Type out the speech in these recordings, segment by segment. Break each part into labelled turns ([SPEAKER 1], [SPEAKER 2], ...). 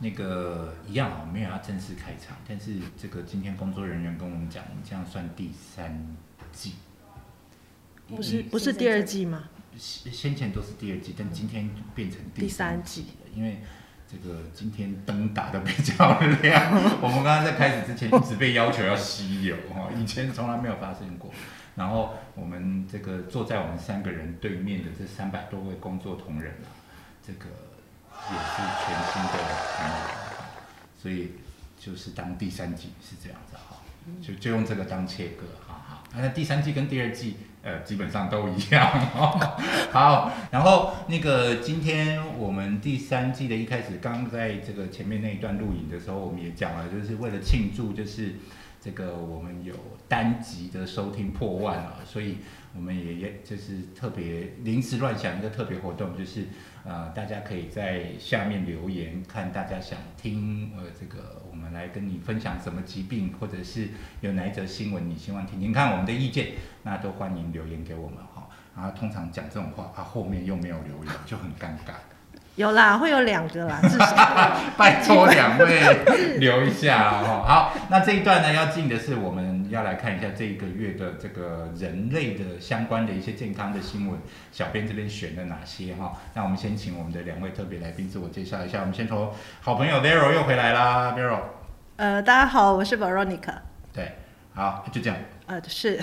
[SPEAKER 1] 那个一样啊，没有要正式开场，但是这个今天工作人员跟我们讲，这样算第三季，
[SPEAKER 2] 不是不是第二季吗？
[SPEAKER 1] 先先前都是第二季，但今天变成第三季了，因为这个今天灯打的比较亮。我们刚刚在开始之前一直被要求要吸油哈，以前从来没有发生过。然后我们这个坐在我们三个人对面的这三百多位工作同仁啊，这个也是全新的朋友，所以就是当第三季是这样子哈，就就用这个当切割，好好。那第三季跟第二季。呃，基本上都一样。好，然后那个今天我们第三季的一开始，刚在这个前面那一段录影的时候，我们也讲了，就是为了庆祝，就是这个我们有单集的收听破万了，所以我们也也就是特别临时乱想一个特别活动，就是呃，大家可以在下面留言，看大家想听呃这个我们来跟你分享什么疾病，或者是有哪一则新闻你希望听听看我们的意见。那都欢迎留言给我们哈，然后通常讲这种话，啊后面又没有留言，就很尴尬。
[SPEAKER 2] 有啦，会有两个啦，至少
[SPEAKER 1] 拜托两位留一下哦。好，那这一段呢，要进的是我们要来看一下这一个月的这个人类的相关的一些健康的新闻，小编这边选了哪些哈？那我们先请我们的两位特别来宾自我介绍一下。我们先从好朋友 Vero 又回来啦，Vero。
[SPEAKER 2] 呃，大家好，我是 Veronica。
[SPEAKER 1] 对，好，就这样。
[SPEAKER 2] 呃，是，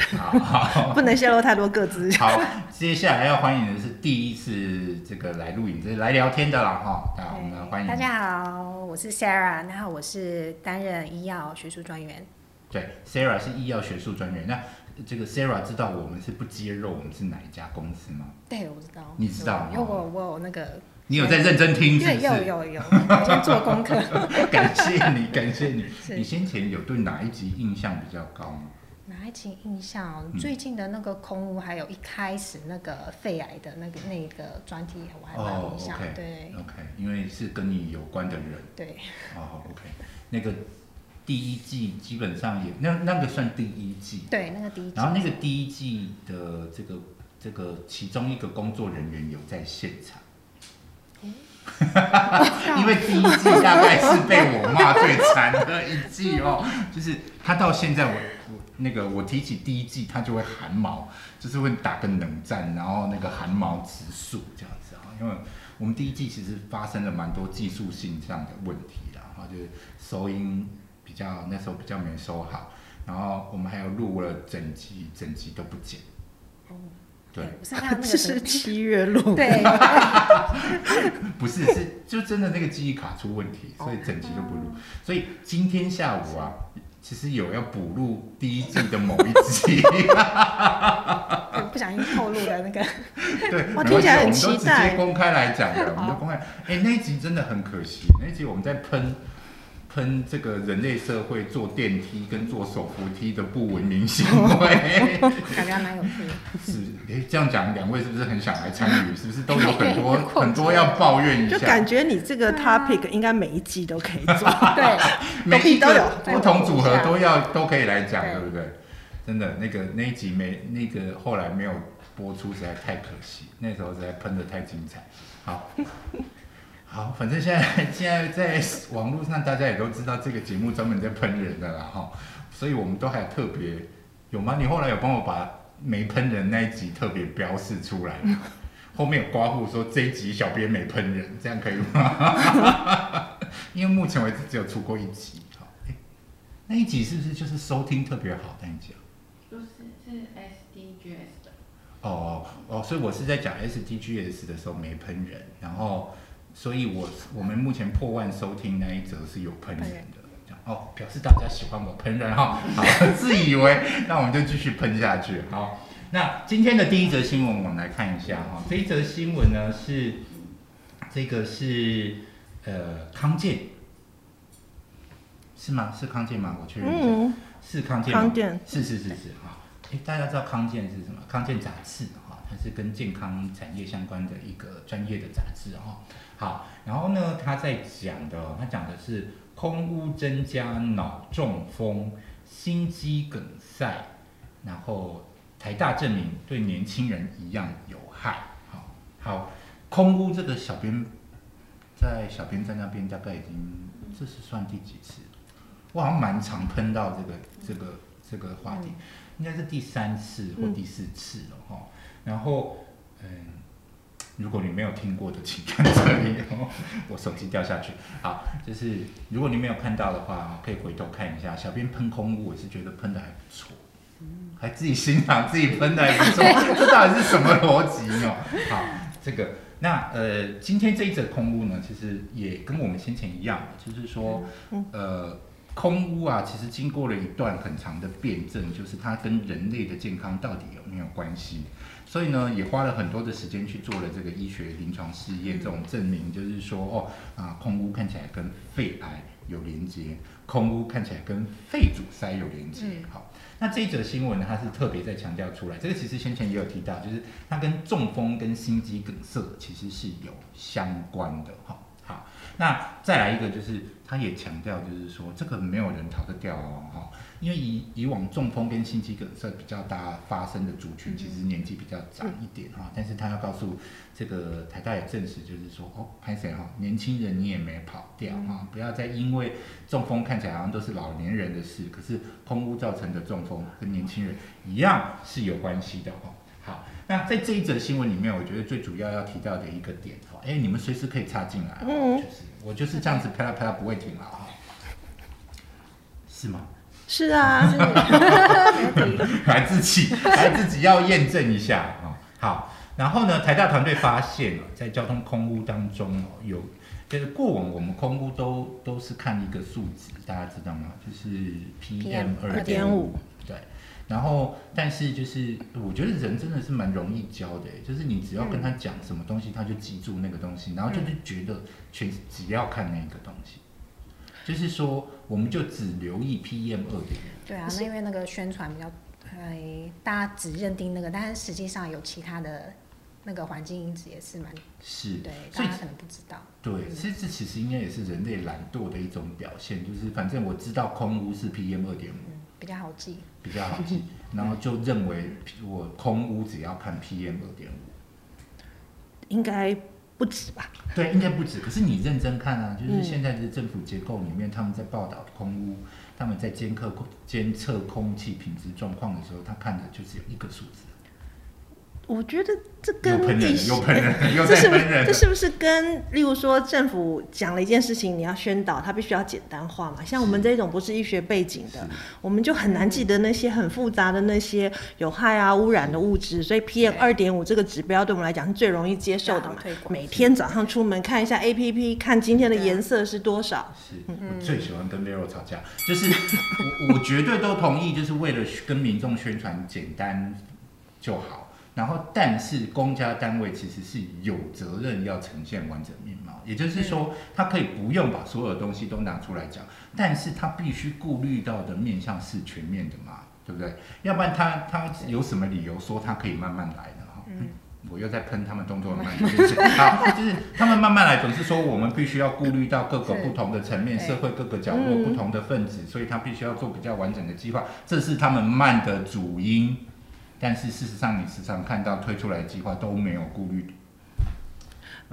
[SPEAKER 2] 不能泄露太多个资。
[SPEAKER 1] 好，接下来要欢迎的是第一次这个来录影、这来聊天的了哈。好，我们欢迎。
[SPEAKER 3] 大家好，我是 Sarah，然后我是担任医药学术专员。
[SPEAKER 1] 对，Sarah 是医药学术专员。那这个 Sarah 知道我们是不接肉，我们是哪一家公司吗？
[SPEAKER 3] 对，我知道。
[SPEAKER 1] 你知道？
[SPEAKER 3] 因为我我有那个。
[SPEAKER 1] 你有在认真听？
[SPEAKER 3] 对，有有有，先做功课。
[SPEAKER 1] 感谢你，感谢你。你先前有对哪一集印象比较高吗？
[SPEAKER 3] 哪一集印象？最近的那个空屋，还有一开始那个肺癌的那个那个专题，我还蛮印象。对
[SPEAKER 1] ，OK，因为是跟你有关的人。
[SPEAKER 3] 对。
[SPEAKER 1] 哦，OK，那个第一季基本上也那那个算第一季。
[SPEAKER 3] 对，那个第一。
[SPEAKER 1] 然后那个第一季的这个这个其中一个工作人员有在现场。因为第一季大概是被我骂最惨的一季哦，就是他到现在我我那个我提起第一季他就会汗毛，就是会打个冷战，然后那个汗毛直竖这样子啊，因为我们第一季其实发生了蛮多技术性这样的问题然后就是收音比较那时候比较没收好，然后我们还有录了整集，整集都不剪。对，
[SPEAKER 2] 这 是七月录。
[SPEAKER 3] 对，
[SPEAKER 1] 不是，是就真的那个记忆卡出问题，所以整集都不录。所以今天下午啊，其实有要补录第一季的某一集。
[SPEAKER 3] 不小心透露了那个。
[SPEAKER 1] 对，
[SPEAKER 2] 我听起来很期待。
[SPEAKER 1] 我们都直接公开来讲的，我们都公开。哎，那一集真的很可惜，那一集我们在喷。喷这个人类社会坐电梯跟坐手扶梯的不文明行
[SPEAKER 3] 为，感觉蛮有趣。
[SPEAKER 1] 是，哎，这样讲，两位是不是很想来参与？是不是都有很多 很多要抱怨一下？
[SPEAKER 2] 就感觉你这个 topic 应该每一季都可以做，
[SPEAKER 3] 对，
[SPEAKER 1] 每一都有不同组合都要都可以来讲，对不对？真的，那个那一集没那个后来没有播出，实在太可惜。那时候实在喷的太精彩。好。好，反正现在 现在在网络上，大家也都知道这个节目专门在喷人的啦，哈，所以我们都还特别有吗？你后来有帮我把没喷人那一集特别标示出来，后面有刮胡说这一集小编没喷人，这样可以吗？因为目前为止只有出过一集，好，那一集是不是就是收听特别好那一集？
[SPEAKER 4] 不是，是 SDGs 的。
[SPEAKER 1] 哦哦，所以我是在讲 SDGs 的时候没喷人，然后。所以，我我们目前破万收听那一则是有喷人的，这样哦，表示大家喜欢我喷人哈，好，自以为，那我们就继续喷下去。好，那今天的第一则新闻，我们来看一下哈，这一则新闻呢是这个是呃康健，是吗？是康健吗？我确认一下，是康健，
[SPEAKER 2] 康健，
[SPEAKER 1] 是是是是哈。哎，大家知道康健是什么？康健杂志哈，它是跟健康产业相关的一个专业的杂志哈。好，然后呢，他在讲的，他讲的是空污增加脑中风、心肌梗塞，然后台大证明对年轻人一样有害。好，好，空污这个小编在小编在那边大概已经这是算第几次？我好像蛮常喷到这个这个这个话题，应该是第三次或第四次了哈。然后嗯，如果你没有听过的，请看这里哦，我手机掉下去。好，就是如果你没有看到的话，可以回头看一下。小编喷空屋，我是觉得喷的还不错，还自己欣赏自己喷的还不错，这到底是什么逻辑哦？好，这个。那呃，今天这一则空屋呢，其实也跟我们先前一样，就是说，呃，空屋啊，其实经过了一段很长的辩证，就是它跟人类的健康到底有没有关系，所以呢，也花了很多的时间去做了这个医学临床试验，这种证明，就是说，哦啊，空屋看起来跟肺癌有连接，空屋看起来跟肺阻塞有连接，好。那这一则新闻呢，它是特别在强调出来，这个其实先前也有提到，就是它跟中风跟心肌梗塞其实是有相关的，哈。好，那再来一个就是，它也强调就是说，这个没有人逃得掉哦，哈。因为以以往中风跟心肌梗塞比较大发生的族群，其实年纪比较长一点哈。但是他要告诉这个台大也证实，就是说哦，潘谁哈，年轻人你也没跑掉哈，不要再因为中风看起来好像都是老年人的事，可是空屋造成的中风跟年轻人一样是有关系的哈。好，那在这一则新闻里面，我觉得最主要要提到的一个点哈，哎，你们随时可以插进来，就是我就是这样子拍啦拍啦不会停了哈，是吗？
[SPEAKER 2] 是啊，
[SPEAKER 1] 还自己还自己要验证一下啊。好，然后呢，台大团队发现了，在交通空污当中哦，有就是过往我们空污都都是看一个数值，大家知道吗？就是 PM 二点五。对。然后，但是就是我觉得人真的是蛮容易教的，就是你只要跟他讲什么东西，他就记住那个东西，然后就是觉得全只要看那个东西。就是说，我们就只留意 PM 二点五。
[SPEAKER 3] 对啊，那因为那个宣传比较，哎，大家只认定那个，但是实际上有其他的那个环境因子也是蛮
[SPEAKER 1] 是，
[SPEAKER 3] 对，大家可能不知道。
[SPEAKER 1] 对，其实这其实应该也是人类懒惰的一种表现，就是反正我知道空屋是 PM 二点五，
[SPEAKER 3] 比较好记，
[SPEAKER 1] 比较好记，然后就认为我空屋只要看 PM 二点五，
[SPEAKER 2] 应该。不止吧？
[SPEAKER 1] 对，应该不止。可是你认真看啊，就是现在的政府结构里面，他们在报道空污，他们在监测监测空气品质状况的时候，他看的就只有一个数字。
[SPEAKER 2] 我觉得这跟
[SPEAKER 1] 有喷人，有喷人，有在喷人。
[SPEAKER 2] 这是不是跟，例如说政府讲了一件事情，你要宣导，它必须要简单化嘛？像我们这种不是医学背景的，我们就很难记得那些很复杂的那些有害啊、污染的物质。所以 PM 二点五这个指标对我们来讲是最容易接受的嘛？每天早上出门看一下 APP，看今天的颜色是多少。
[SPEAKER 1] 是我最喜欢跟 Vero 吵架，就是 我我绝对都同意，就是为了跟民众宣传简单就好。然后，但是公家单位其实是有责任要呈现完整面貌，也就是说，他可以不用把所有东西都拿出来讲，但是他必须顾虑到的面向是全面的嘛，对不对？要不然他他有什么理由说他可以慢慢来呢？哈，我又在喷他们动作慢，好，就是他们慢慢来，总是说我们必须要顾虑到各个不同的层面，社会各个角落不同的分子，所以他必须要做比较完整的计划，这是他们慢的主因。但是事实上，你时常看到推出来计划都没有顾虑。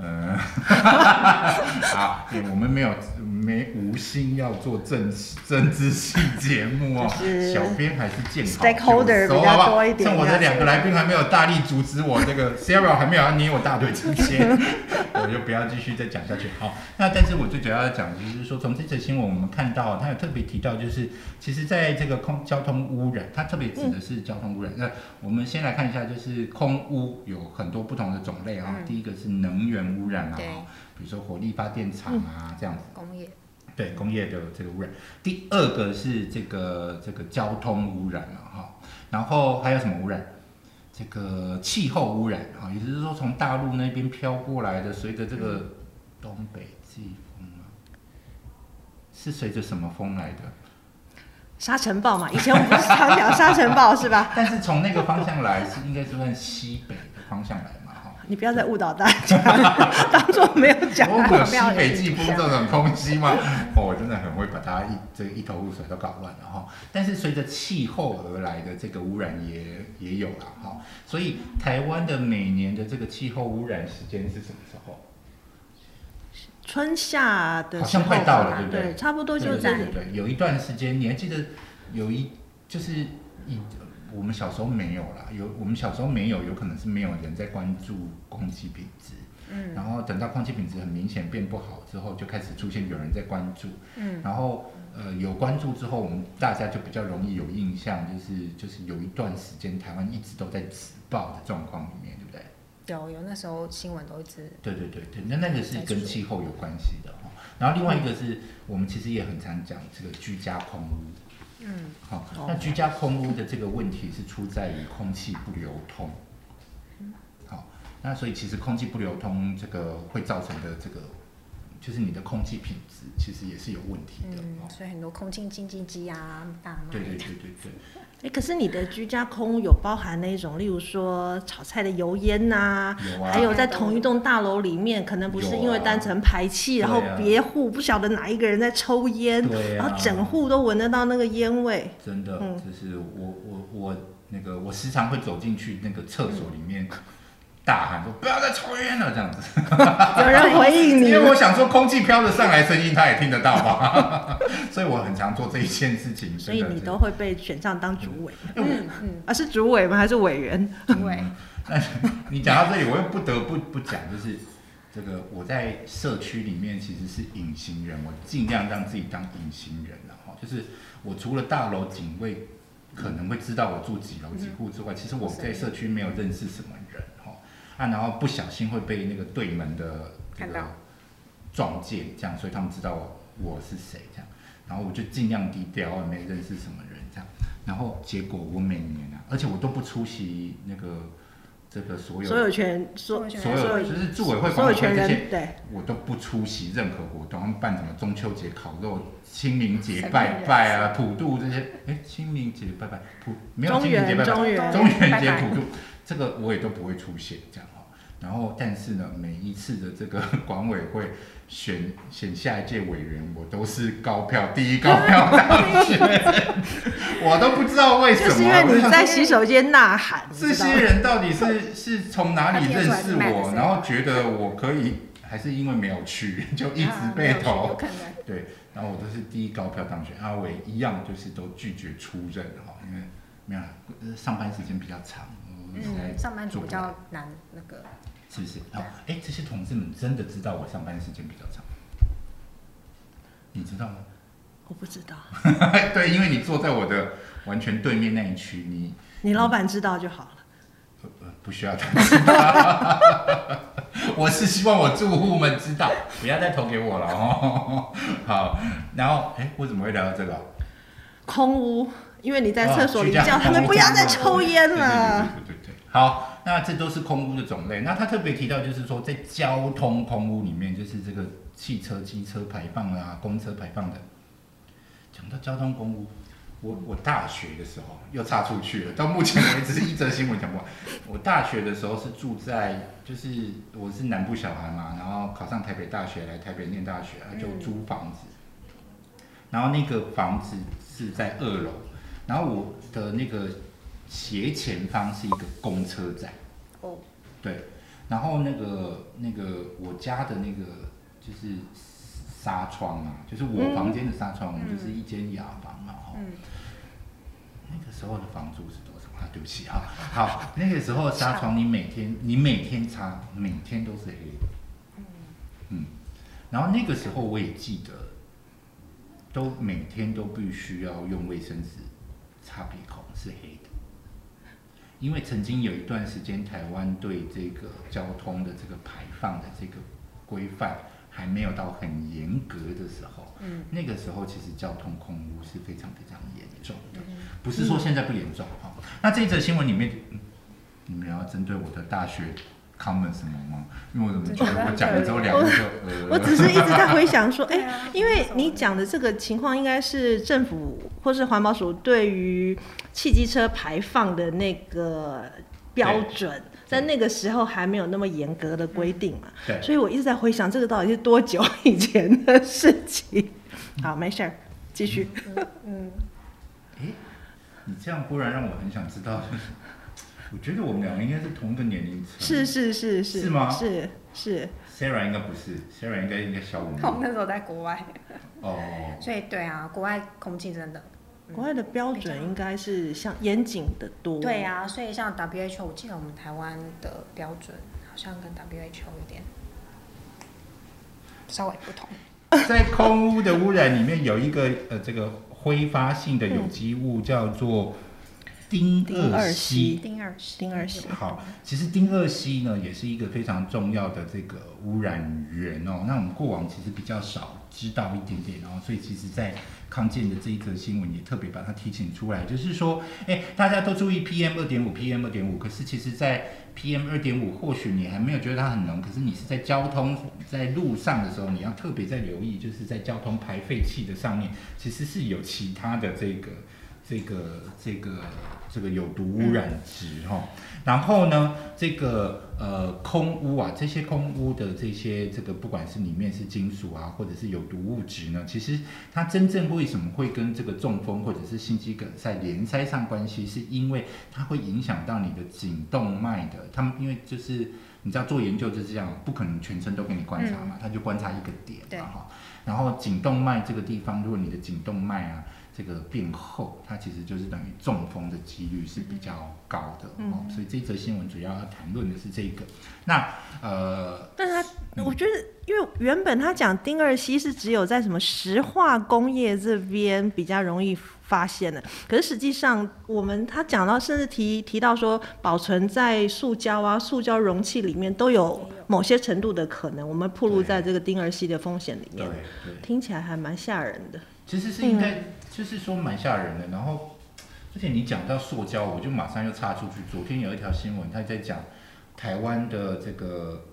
[SPEAKER 1] 呃，好，我们没有没无心要做政政治性节目哦，小编还是见好就收，好不好？像我的两个来宾还没有大力阻止我，这个 Sarah 还没有要捏我大腿之前，我就不要继续再讲下去。好，那但是我最主要要讲就是说，从这则新闻我们看到，他有特别提到，就是其实在这个空交通污染，它特别指的是交通污染。那我们先来看一下，就是空污有很多不同的种类啊，第一个是能源。污染啊，比如说火力发电厂啊，这样子。
[SPEAKER 3] 工业。
[SPEAKER 1] 对工业的这个污染。第二个是这个这个交通污染了哈，然后还有什么污染？这个气候污染啊，也就是说从大陆那边飘过来的，随着这个东北季风啊，是随着什么风来的？
[SPEAKER 2] 沙尘暴嘛，以前我们不是常讲沙尘暴是吧？
[SPEAKER 1] 但是从那个方向来，是应该是算西北的方向来。
[SPEAKER 2] 你不要再误导大家，当做没有讲。
[SPEAKER 1] 我有西北季风这种东西吗？哦，我真的很会把大家一这一头雾水都搞乱了哈。但是随着气候而来的这个污染也也有了哈。所以台湾的每年的这个气候污染时间是什么时候？
[SPEAKER 2] 春夏的
[SPEAKER 1] 好像快到了，对不
[SPEAKER 2] 对？差不多就
[SPEAKER 1] 在。对对对，有一段时间，你还记得有一就是一我们小时候没有啦，有我们小时候没有，有可能是没有人在关注空气品质。嗯。然后等到空气品质很明显变不好之后，就开始出现有人在关注。嗯。然后呃有关注之后，我们大家就比较容易有印象，就是就是有一段时间台湾一直都在紫爆的状况里面，对不对？
[SPEAKER 3] 有有，那时候新闻都一直。
[SPEAKER 1] 对对对对，那那个是跟气候有关系的哈。然后另外一个是我们其实也很常讲这个居家空屋。嗯。好，那居家空屋的这个问题是出在于空气不流通。好，那所以其实空气不流通这个会造成的这个。就是你的空气品质其实也是有问题的，
[SPEAKER 3] 所以很多空气清净机啊，大
[SPEAKER 1] 对对对对对。
[SPEAKER 2] 哎，可是你的居家空有包含那种，例如说炒菜的油烟呐，还有在同一栋大楼里面，可能不是因为单纯排气，然后别户不晓得哪一个人在抽烟，然后整户都闻得到那个烟味。
[SPEAKER 1] 真的，就是我我我那个我时常会走进去那个厕所里面。大喊说：“不要再抽烟了！”这样子，
[SPEAKER 2] 有人回应你，
[SPEAKER 1] 因为我想说，空气飘着上来，声音他也听得到吧？所以我很常做这一件事情。
[SPEAKER 2] 所以你都会被选上当主委？嗯嗯，啊，是主委吗？还是委员？
[SPEAKER 3] 主委。
[SPEAKER 1] 那你讲到这里，我又不得不不讲，就是这个我在社区里面其实是隐形人，我尽量让自己当隐形人了哈。就是我除了大楼警卫可能会知道我住几楼几户之外，其实我在社区没有认识什么人。啊，然后不小心会被那个对门的这个撞见，这样，所以他们知道我是谁，这样，然后我就尽量低调，也没认识什么人，这样，然后结果我每年啊，而且我都不出席那个这个所有
[SPEAKER 2] 所有权所
[SPEAKER 1] 所有就是住委会管委会这些，对，我都不出席任何活动，办什么中秋节烤肉、清明节拜拜啊、普渡这些，哎，清明节拜拜普没有清明节拜拜，中元节普渡。这个我也都不会出现这样哈，然后但是呢，每一次的这个 管委会选选下一届委员，我都是高票第一高票当选，我都不知道为什么。
[SPEAKER 2] 就是因为你在洗手间呐喊。
[SPEAKER 1] 这些人到底是是从哪里认识我，然后觉得我可以，还是因为没有去就一直被投？对，然后我都是第一高票当选，阿伟一样就是都拒绝出任哈，因为没有上班时间比较长。
[SPEAKER 3] 嗯，上班族比较难那个，
[SPEAKER 1] 是不是？好，哎，这些同志们真的知道我上班时间比较长，你知道吗？
[SPEAKER 2] 我不知道。
[SPEAKER 1] 对，因为你坐在我的完全对面那一区，你
[SPEAKER 2] 你老板知道就好了。
[SPEAKER 1] 不不需要他知道。我是希望我住户们知道，不要再投给我了哦。好，然后哎，为什么会聊到这个？
[SPEAKER 2] 空屋，因为你在厕所里叫他们不要再抽烟了。
[SPEAKER 1] 对对对。好，那这都是空屋的种类。那他特别提到，就是说在交通空屋里面，就是这个汽车、机车排放啊，公车排放的。讲到交通空屋，我我大学的时候又插出去了。到目前为止，一则新闻讲过。我大学的时候是住在，就是我是南部小孩嘛，然后考上台北大学来台北念大学，就租房子。然后那个房子是在二楼，然后我的那个。斜前方是一个公车站，哦，对，然后那个那个我家的那个就是纱窗啊，就是我房间的纱窗，我们就是一间雅房嘛，哈，那个时候的房租是多少？啊？对不起啊，好，那个时候纱窗你每天你每天擦，每天都是黑的，嗯。嗯，然后那个时候我也记得，都每天都必须要用卫生纸擦鼻孔，是黑的。因为曾经有一段时间，台湾对这个交通的这个排放的这个规范还没有到很严格的时候，嗯，那个时候其实交通空污是非常非常严重的，不是说现在不严重哈。那这则新闻里面，你们要针对我的大学。Comment 什么吗？因为我怎么觉得我讲了之后两个就呃，
[SPEAKER 2] 我只是一直在回想说，哎，因为你讲的这个情况应该是政府或是环保署对于汽机车排放的那个标准，在那个时候还没有那么严格的规定嘛，
[SPEAKER 1] 对，
[SPEAKER 2] 所以我一直在回想这个到底是多久以前的事情。好，没事儿，继续。
[SPEAKER 1] 嗯，哎，你这样忽然让我很想知道。我觉得我们两个应该是同一个年龄层。
[SPEAKER 2] 是是是是
[SPEAKER 1] 是吗
[SPEAKER 2] 是是
[SPEAKER 1] ，Sarah 应该不是，Sarah 应该应该小我们。
[SPEAKER 3] 我们那时候在国外，
[SPEAKER 1] 哦，
[SPEAKER 3] 所以对啊，国外空气真的。
[SPEAKER 2] 国外的标准应该是像严谨的多。
[SPEAKER 3] 对啊，所以像 WHO，我记得我们台湾的标准好像跟 WHO 有点稍微不同。
[SPEAKER 1] 在空污的污染里面有一个呃这个挥发性的有机物叫做丁二烯
[SPEAKER 2] 烯。
[SPEAKER 3] 丁二烯，
[SPEAKER 2] 丁二烯
[SPEAKER 1] 好，其实丁二烯呢也是一个非常重要的这个污染源哦。那我们过往其实比较少知道一点点哦，所以其实在康健的这一则新闻也特别把它提醒出来，就是说，哎，大家都注意 PM 二点五，PM 二点五，可是其实在 PM 二点五，或许你还没有觉得它很浓，可是你是在交通在路上的时候，你要特别在留意，就是在交通排废气的上面，其实是有其他的这个这个这个这个有毒污染值哈、然后呢，这个呃空污啊，这些空污的这些这个不管是里面是金属啊，或者是有毒物质呢，其实它真正为什么会跟这个中风或者是心肌梗塞连塞上关系，是因为它会影响到你的颈动脉的。他们因为就是你知道做研究就是这样，不可能全身都给你观察嘛，他就观察一个点嘛哈。然后颈动脉这个地方，如果你的颈动脉啊这个病后，它其实就是等于中风的几率是比较高的、哦。所以这则新闻主要要谈论的是这个。那呃，
[SPEAKER 2] 但是他，我觉得，因为原本他讲丁二烯是只有在什么石化工业这边比较容易发现的，可是实际上我们他讲到，甚至提提到说，保存在塑胶啊、塑胶容器里面都有某些程度的可能，我们暴露在这个丁二烯的风险里面，
[SPEAKER 1] 对。
[SPEAKER 2] 听起来还蛮吓人的。
[SPEAKER 1] 其实是应该，就是说蛮吓人的。然后，而且你讲到塑胶，我就马上又插出去。昨天有一条新闻，他在讲台湾的这个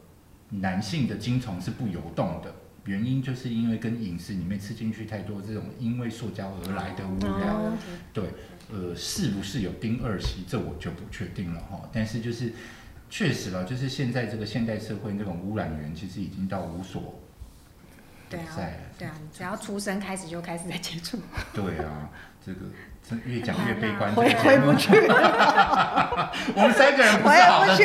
[SPEAKER 1] 男性的精虫是不游动的，原因就是因为跟饮食里面吃进去太多这种因为塑胶而来的污染。
[SPEAKER 2] 哦
[SPEAKER 1] 对，呃，是不是有丁二烯，这我就不确定了哈。但是就是确实了，就是现在这个现代社会那种污染源，其实已经到无所
[SPEAKER 3] 对啊。对啊，你只要出生开始就开始在接触。
[SPEAKER 1] 对啊，这个这越讲越悲观，
[SPEAKER 2] 回
[SPEAKER 1] 这个
[SPEAKER 2] 回不去
[SPEAKER 1] 我们三个人不是好的组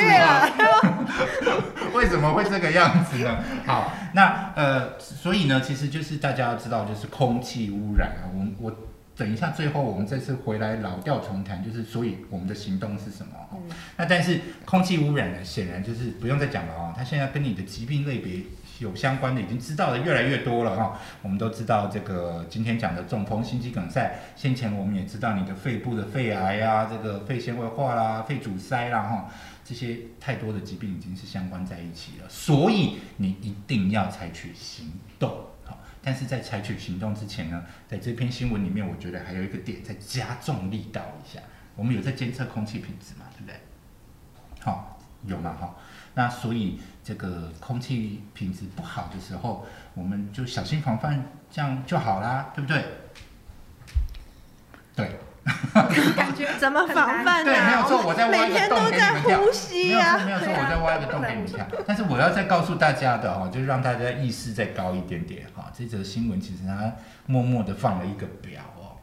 [SPEAKER 1] 合，为什么会这个样子呢？好，那呃，所以呢，其实就是大家要知道，就是空气污染啊。我我等一下最后我们这次回来老调重弹，就是所以我们的行动是什么？嗯那但是空气污染呢，显然就是不用再讲了哦，它现在跟你的疾病类别有相关的，已经知道的越来越多了哈、我们都知道这个今天讲的中风、心肌梗塞，先前我们也知道你的肺部的肺癌啊，这个肺纤维化啦、肺阻塞啦哈、这些太多的疾病已经是相关在一起了，所以你一定要采取行动。好，但是在采取行动之前呢，在这篇新闻里面，我觉得还有一个点再加重力道一下。我们有在监测空气品质嘛，对不对？好、有嘛哈、那所以这个空气品质不好的时候，我们就小心防范，这样就好啦，对不对？对，
[SPEAKER 3] 感觉
[SPEAKER 2] 怎么防范呢、
[SPEAKER 1] 对，没有错，我在挖
[SPEAKER 2] 每天
[SPEAKER 1] 一个洞
[SPEAKER 2] 都在
[SPEAKER 1] 给你们跳。
[SPEAKER 2] 呼吸
[SPEAKER 1] 没有错，没有错，我在挖一个洞给你们跳。但是我要再告诉大家的哦，就是让大家意识再高一点点哈。这则新闻其实它默默的放了一个表哦，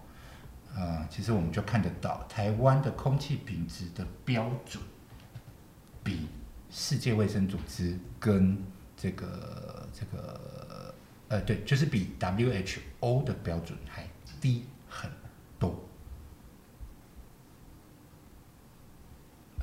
[SPEAKER 1] 呃，其实我们就看得到台湾的空气品质的标准比世界卫生组织跟这个这个呃对，就是比 WHO 的标准还低很多。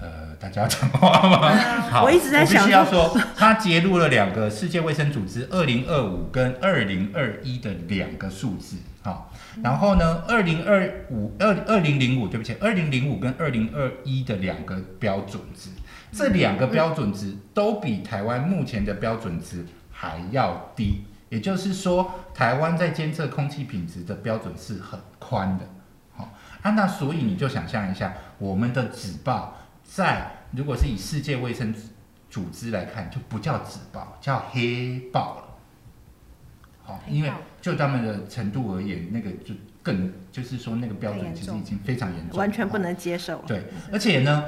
[SPEAKER 1] 呃，大家要讲话吗？好，
[SPEAKER 2] 我一直在想
[SPEAKER 1] 必须要说，他揭露了两个世界卫生组织二零二五跟二零二一的两个数字。啊，然后呢，二零二五二二零零五，对不起，二零零五跟二零二一的两个标准值，这两个标准值都比台湾目前的标准值还要低。也就是说，台湾在监测空气品质的标准是很宽的。好啊，那所以你就想象一下，我们的纸报在如果是以世界卫生组织来看，就不叫纸报，叫黑报了。好，因为就他们的程度而言，那个就更就是说那个标准其实已经非常严重
[SPEAKER 2] 完全不能接受。
[SPEAKER 1] 对，而且呢，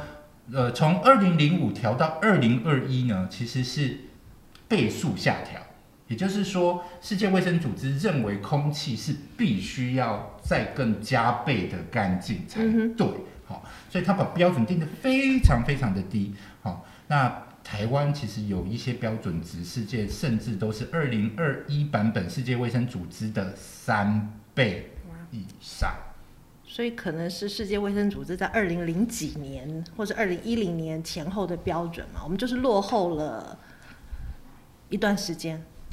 [SPEAKER 1] 呃，从二零零五调到二零二一呢，其实是倍数下调，也就是说，世界卫生组织认为空气是必须要再更加倍的干净才对。好，所以他把标准定得非常非常的低，好，那台湾其实有一些标准值，世界甚至都是二零二一版本世界卫生组织的三倍以上。
[SPEAKER 2] 所以可能是世界卫生组织在二零零几年或者二零一零年前后的标准嘛，我们就是落后了一段时间。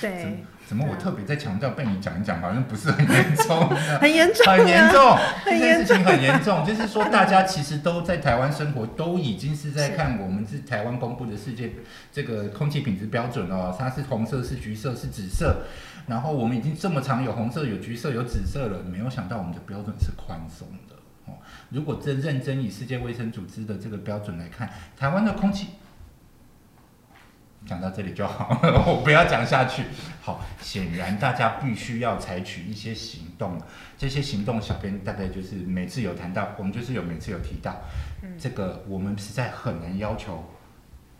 [SPEAKER 3] 对。
[SPEAKER 1] 怎么我特别在强调被你讲一讲，好像不是很严重？
[SPEAKER 2] 很严重，
[SPEAKER 1] 很严重，
[SPEAKER 2] 这
[SPEAKER 1] 件事情很严重。就是说，大家其实都在台湾生活，都已经是在看我们是台湾公布的世界这个空气品质标准哦，它是红色、是橘色、是紫色。然后我们已经这么长有红色、有橘色、有紫色了，没有想到我们的标准是宽松的哦。如果真认真以世界卫生组织的这个标准来看，台湾的空气。讲到这里就好，我不要讲下去。好，显然大家必须要采取一些行动。这些行动，小编大概就是每次有谈到，我们就是有每次有提到，这个我们实在很难要求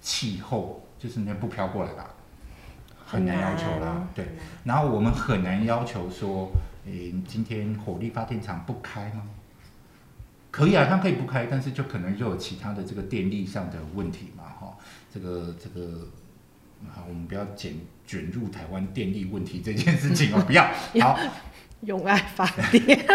[SPEAKER 1] 气候就是那不飘过来吧，很难要求啦。对，然后我们很难要求说，诶，今天火力发电厂不开吗？可以啊，它可以不开，但是就可能就有其他的这个电力上的问题嘛，哈，这个这个。好，我们不要卷卷入台湾电力问题这件事情 哦，不要。好，
[SPEAKER 2] 用爱发电。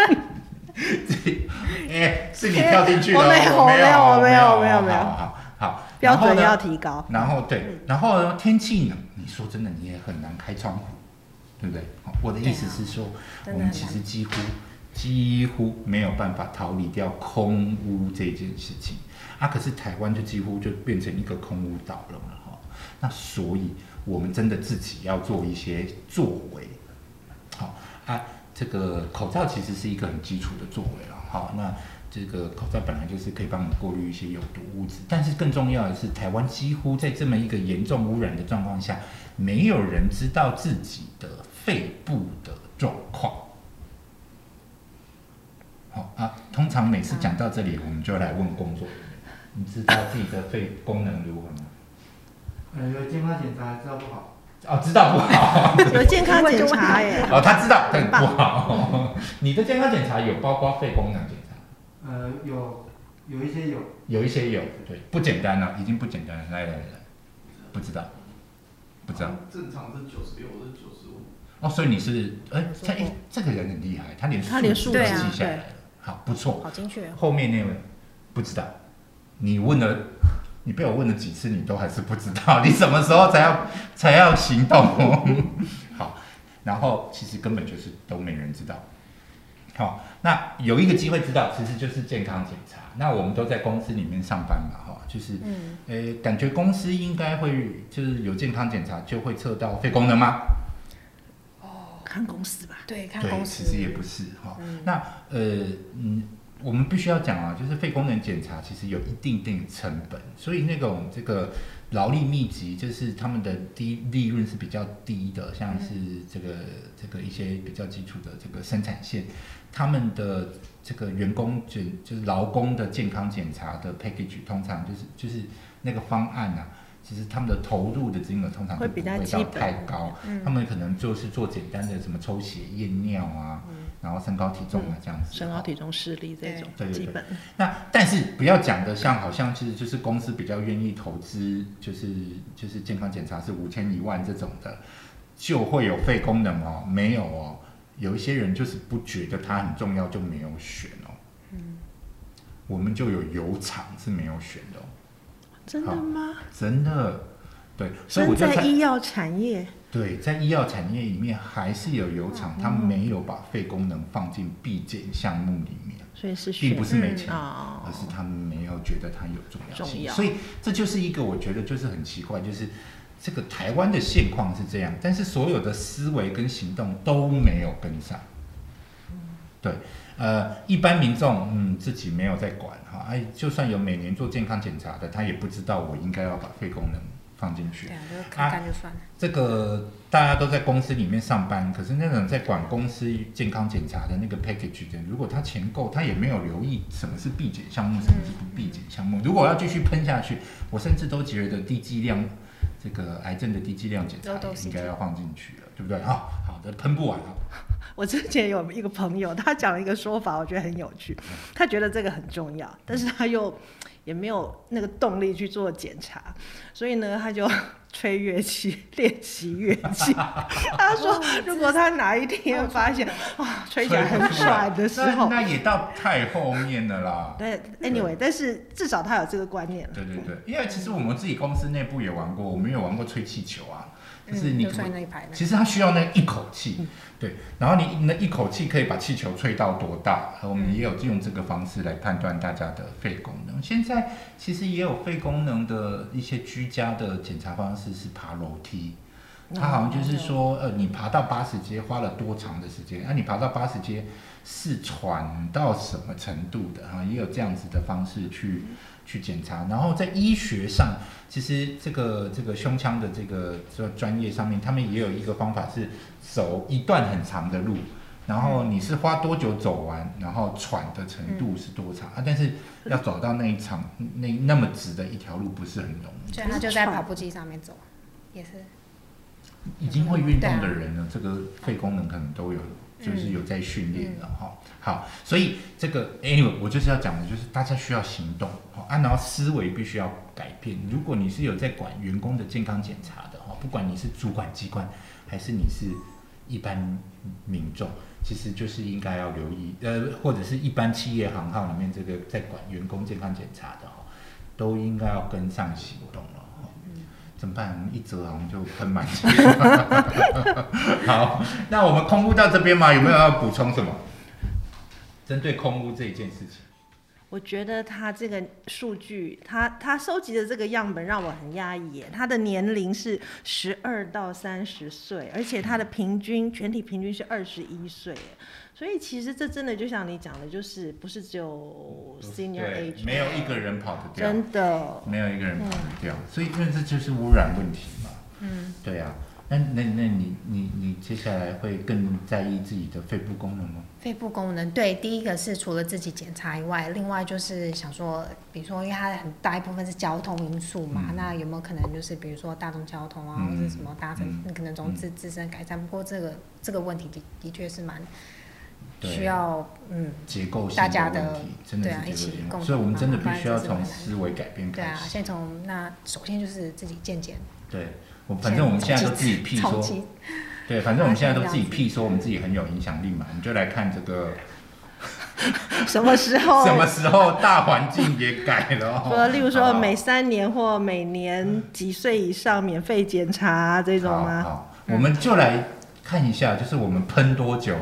[SPEAKER 1] 哎，是你跳进去的，
[SPEAKER 2] 我没有，没有，没有，没有，没有。
[SPEAKER 1] 好，好，
[SPEAKER 2] 标准要提高。
[SPEAKER 1] 然后对，然后天气冷，你说真的，你也很难开窗户，对不对？我的意思是说，我们其实几乎几乎没有办法逃离掉空屋这件事情啊。可是台湾就几乎就变成一个空屋岛了嘛。哈那所以，我们真的自己要做一些作为，好啊，这个口罩其实是一个很基础的作为了，好，那这个口罩本来就是可以帮你过滤一些有毒物质，但是更重要的是，台湾几乎在这么一个严重污染的状况下，没有人知道自己的肺部的状况，好啊，通常每次讲到这里，我们就来问工作人员，你知道自己的肺功能如何吗？
[SPEAKER 5] 有健康检查知道不好
[SPEAKER 1] 哦，知道不好。
[SPEAKER 2] 有健康检查耶。
[SPEAKER 1] 哦，他知道，但不好。你的健康检查有包括肺功能检
[SPEAKER 5] 查？呃，有，有一些有。
[SPEAKER 1] 有一些有，对，不简单了，已经不简单了。来来来，不知道，不知道。
[SPEAKER 5] 正常是九十六，我是九十五。
[SPEAKER 1] 哦，所以你是，哎，他哎，这个人很厉害，他连
[SPEAKER 2] 他连
[SPEAKER 1] 数都记下来了。好，不错。
[SPEAKER 3] 好精确。
[SPEAKER 1] 后面那位不知道，你问了。你被我问了几次，你都还是不知道，你什么时候才要才要行动？好，然后其实根本就是都没人知道。好，那有一个机会知道，其实就是健康检查。那我们都在公司里面上班嘛，哈，就是，呃，感觉公司应该会就是有健康检查就会测到肺功能吗？
[SPEAKER 2] 哦，看公司吧。
[SPEAKER 3] 对，看公司。
[SPEAKER 1] 其实也不是哈。那呃，嗯。我们必须要讲啊，就是肺功能检查其实有一定定成本，所以那种这个劳力密集，就是他们的低利润是比较低的，像是这个这个一些比较基础的这个生产线，他们的这个员工就就是劳工的健康检查的 package 通常就是就是那个方案啊。其实他们的投入的金额通常会
[SPEAKER 2] 比
[SPEAKER 1] 较太高，他们可能就是做简单的什么抽血验尿啊，然后身高体重啊这样子。
[SPEAKER 2] 身高体重视力这种对基本。
[SPEAKER 1] 那但是不要讲的像好像其实就是公司比较愿意投资，就是就是健康检查是五千一万这种的，就会有肺功能哦，没有哦，有一些人就是不觉得它很重要就没有选哦。嗯，我们就有油厂是没有选的。
[SPEAKER 2] 真的吗？
[SPEAKER 1] 真的，对，所以我
[SPEAKER 2] 在医药产业，
[SPEAKER 1] 对，在医药产业里面还是有油厂，他没有把肺功能放进必检项目里面，
[SPEAKER 2] 所以是
[SPEAKER 1] 并不是没钱，而是他们没有觉得它有重要性。所以这就是一个我觉得就是很奇怪，就是这个台湾的现况是这样，但是所有的思维跟行动都没有跟上。对，呃，一般民众嗯自己没有在管哈。哎，就算有每年做健康检查的，他也不知道我应该要把肺功能放进去。
[SPEAKER 3] 对啊，就看看就算了。
[SPEAKER 1] 这个大家都在公司里面上班，可是那种在管公司健康检查的那个 package 的，如果他钱够，他也没有留意什么是必检项目，什么是不必检项目。如果要继续喷下去，我甚至都觉得低剂量这个癌症的低剂量检查应该要放进去了，对不对？好，好的，喷不完了。
[SPEAKER 2] 我之前有一个朋友，他讲了一个说法，我觉得很有趣。他觉得这个很重要，但是他又也没有那个动力去做检查，所以呢，他就 吹乐器练习乐器。他说，如果他哪一天发现啊，吹起来很帅的时候，
[SPEAKER 1] 那也到太后面了啦。
[SPEAKER 2] 对，anyway，但是至少他有这个观念。
[SPEAKER 1] 对对对，因为其实我们自己公司内部也玩过，我们有玩过吹气球啊。就是你，其实它需要那一口气，对，然后你那一口气可以把气球吹到多大？我们也有用这个方式来判断大家的肺功能。现在其实也有肺功能的一些居家的检查方式是爬楼梯，它好像就是说，呃，你爬到八十阶花了多长的时间？那你爬到八十阶是喘到什么程度的？哈，也有这样子的方式去。去检查，然后在医学上，其实这个这个胸腔的这个这专业上面，他们也有一个方法是走一段很长的路，然后你是花多久走完，然后喘的程度是多长啊？但是要走到那一场那那么直的一条路不是很容易。
[SPEAKER 3] 所以他就在跑步机上面走，也是。
[SPEAKER 1] 已经会运动的人呢，这个肺功能可能都有。就是有在训练了哈，好，所以这个 anyway 我就是要讲的，就是大家需要行动，好，啊，然后思维必须要改变。如果你是有在管员工的健康检查的哈，不管你是主管机关还是你是一般民众，其实就是应该要留意，呃，或者是一般企业行号里面这个在管员工健康检查的哈，都应该要跟上行动了。怎么办？我们一折好像就喷满街。好，那我们空屋到这边嘛，有没有要补充什么？针对空屋这一件事情，
[SPEAKER 2] 我觉得他这个数据，他他收集的这个样本让我很压抑。他的年龄是十二到三十岁，而且他的平均全体平均是二十一岁。所以其实这真的就像你讲的，就是不是只有 senior age，
[SPEAKER 1] 没有一个人跑得掉，
[SPEAKER 2] 真的
[SPEAKER 1] 没有一个人跑得掉。所以因为这就是污染问题嘛。嗯，对啊。那那那你你你接下来会更在意自己的肺部功能吗？
[SPEAKER 3] 肺部功能，对，第一个是除了自己检查以外，另外就是想说，比如说，因为它很大一部分是交通因素嘛，那有没有可能就是比如说大众交通啊，或者什么搭乘，你可能从自自身改善。不过这个这个问题的的确是蛮。需要嗯
[SPEAKER 1] 结构
[SPEAKER 3] 大家
[SPEAKER 1] 的
[SPEAKER 3] 问题，
[SPEAKER 1] 真的
[SPEAKER 3] 是结构性
[SPEAKER 1] 所以我们真的必须要从思维改变开
[SPEAKER 3] 始。对啊，先从那首先就是自己健检。
[SPEAKER 1] 对，我反正我们现在都自己屁说，对，反正我们现在都自己屁说我们自己很有影响力嘛，你就来看这个
[SPEAKER 2] 什么时候
[SPEAKER 1] 什么时候大环境也改了。
[SPEAKER 2] 说，例如说每三年或每年几岁以上免费检查这种吗？
[SPEAKER 1] 好，我们就来看一下，就是我们喷多久。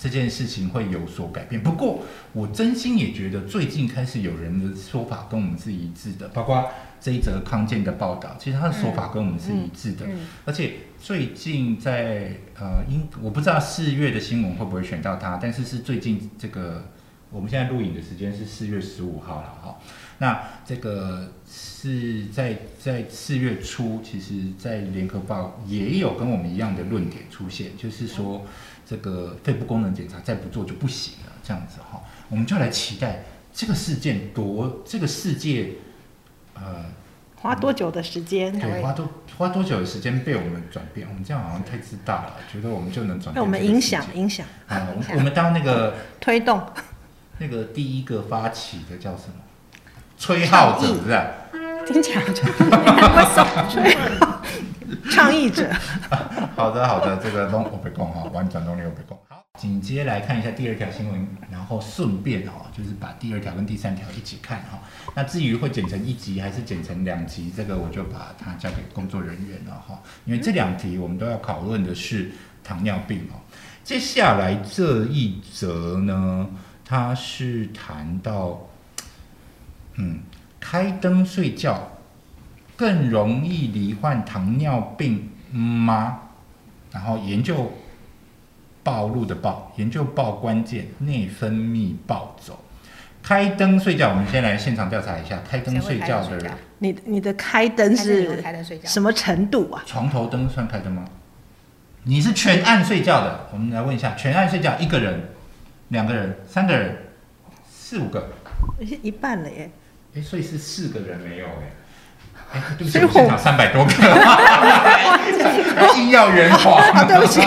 [SPEAKER 1] 这件事情会有所改变，不过我真心也觉得最近开始有人的说法跟我们是一致的，包括这一则康健的报道，其实他的说法跟我们是一致的。而且最近在呃，因我不知道四月的新闻会不会选到他，但是是最近这个我们现在录影的时间是四月十五号了哈。那这个是在在四月初，其实在联合报也有跟我们一样的论点出现，就是说。这个肺部功能检查再不做就不行了，这样子哈，我们就来期待这个事件多，这个世界，呃，
[SPEAKER 2] 花多久的时间？
[SPEAKER 1] 对，花多花多久的时间被我们转变？我们这样好像太自大了，觉得我们就能转变。
[SPEAKER 2] 被我们影响影响
[SPEAKER 1] 啊！我们当那个
[SPEAKER 2] 推动
[SPEAKER 1] 那个第一个发起的叫什么？吹号者是不是？
[SPEAKER 2] 听起来就 倡议者。
[SPEAKER 1] 好的，好的，这个龙我被攻哈，完转动力我被攻。好，紧接来看一下第二条新闻，然后顺便哈，就是把第二条跟第三条一起看哈。那至于会剪成一集还是剪成两集，这个我就把它交给工作人员了哈。因为这两题我们都要讨论的是糖尿病哦。接下来这一则呢，它是谈到，嗯，开灯睡觉更容易罹患糖尿病吗？然后研究暴露的暴，研究暴关键内分泌暴走，开灯睡觉。我们先来现场调查一下，开灯睡觉的人，
[SPEAKER 2] 你你的开灯是什么程度啊？
[SPEAKER 1] 床头灯算开灯吗？你是全暗睡觉的？我们来问一下，全暗睡觉，一个人、两个人、三个人、四五个，
[SPEAKER 2] 一半了耶。
[SPEAKER 1] 哎，所以是四个人没有哎。哎，对不起，我现场三百多个，硬要圆谎。
[SPEAKER 2] 啊，对不起，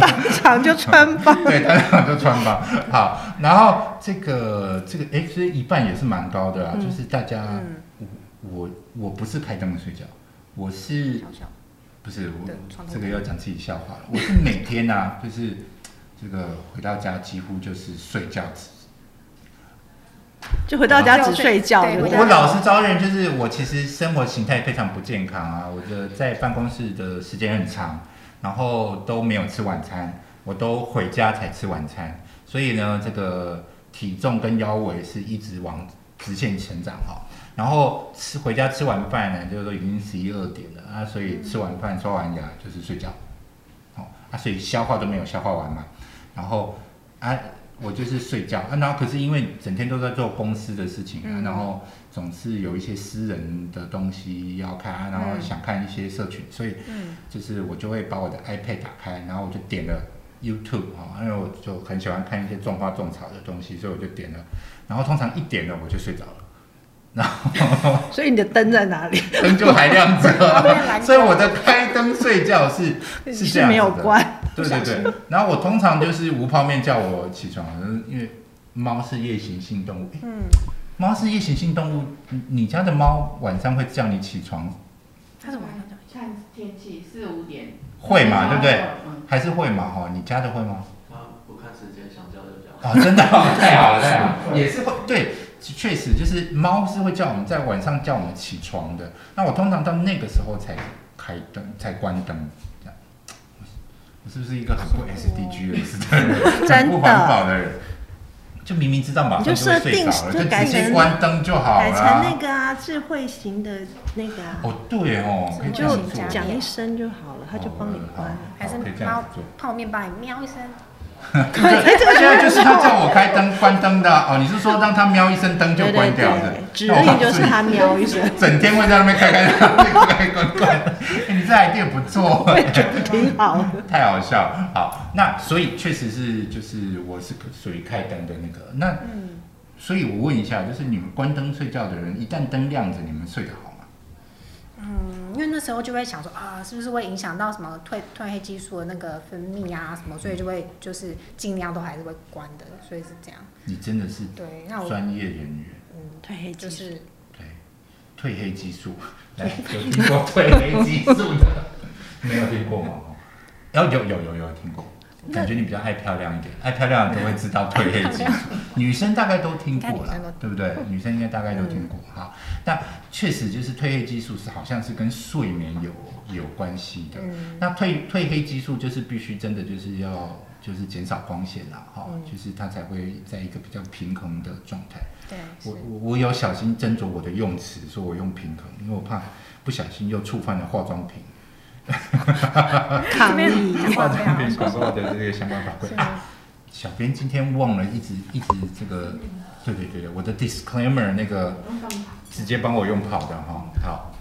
[SPEAKER 2] 当场就穿帮。
[SPEAKER 1] 对，当场就穿帮。好，然后这个这个，哎，其实一半也是蛮高的啊，就是大家，我我我不是开灯睡觉，我是不是我这个要讲自己笑话了，我是每天啊，就是这个回到家几乎就是睡觉。
[SPEAKER 2] 就回到家只睡觉。
[SPEAKER 1] 我老是招人，就是我其实生活形态非常不健康啊。我的在办公室的时间很长，然后都没有吃晚餐，我都回家才吃晚餐。所以呢，这个体重跟腰围是一直往直线成长哈。然后吃回家吃完饭呢，就是说已经十一二点了啊，所以吃完饭刷完牙就是睡觉。好啊，所以消化都没有消化完嘛。然后啊。我就是睡觉。啊，然后可是因为整天都在做公司的事情啊，然后总是有一些私人的东西要看，然后想看一些社群，所以就是我就会把我的 iPad 打开，然后我就点了 YouTube 啊，因为我就很喜欢看一些种花种草的东西，所以我就点了，然后通常一点了我就睡着了。然后，
[SPEAKER 2] 所以你的灯在哪里？
[SPEAKER 1] 灯就还亮着，所以我的开灯睡觉是是这样
[SPEAKER 2] 没有关。
[SPEAKER 1] 对对对。然后我通常就是无泡面叫我起床，因为猫是夜行性动物。嗯。猫是夜行性动物，你家的猫晚上会叫你起床？
[SPEAKER 4] 它是晚上叫，看天气四五点。
[SPEAKER 1] 会嘛？对不对？还是会嘛？哈，你家的会吗？
[SPEAKER 5] 啊，不看时间，想叫就叫。
[SPEAKER 1] 啊，真的，太好了，太好了，也是会对。确实，就是猫是会叫我们在晚上叫我们起床的。那我通常到那个时候才开灯，才关灯。是不是一个很不 SDG 的人？很不环保的人？就明明知道马上就会睡着了，就直接关灯就好了。
[SPEAKER 2] 改成那个啊，智慧型的那个啊。
[SPEAKER 1] 哦，对哦，
[SPEAKER 2] 你就讲一声就好了，他就帮你关。
[SPEAKER 3] 还是猫泡面帮你喵一声。
[SPEAKER 1] 对，现在就是他叫我开灯、关灯的哦。你是说让他喵一声灯就关掉的？
[SPEAKER 2] 指令就是他喵一声，
[SPEAKER 1] 整天会在那边开开开开关关。你这 idea 不错，
[SPEAKER 2] 挺好，
[SPEAKER 1] 太好笑。好，那所以确实是就是我是属于开灯的那个。那所以我问一下，就是你们关灯睡觉的人，一旦灯亮着，你们睡得好？
[SPEAKER 3] 嗯，因为那时候就会想说啊，是不是会影响到什么褪褪黑激素的那个分泌啊什么，所以就会就是尽量都还是会关的，所以是这样。
[SPEAKER 1] 你真的是
[SPEAKER 3] 对，
[SPEAKER 1] 那专业人员。
[SPEAKER 2] 嗯，褪黑就是
[SPEAKER 1] 对褪黑激素，来有听过褪黑激素的？没有听过吗？哦，有有有有听过。感觉你比较爱漂亮一点，爱漂亮的都会知道褪黑激素，女生大概都听过了，对不对？女生应该大概都听过哈。那确实就是褪黑激素是好像是跟睡眠有有关系的。那褪褪黑激素就是必须真的就是要就是减少光线啦，哈，就是它才会在一个比较平衡的状态。
[SPEAKER 3] 对，
[SPEAKER 1] 我我我有小心斟酌我的用词，说我用平衡，因为我怕不小心又触犯了化妆品。
[SPEAKER 2] 抗议！
[SPEAKER 1] 化妆品广告的这个相关法规啊，小编今天忘了，一直一直这个，对对对对，我的 disclaimer 那个直接帮我用跑的哈。好，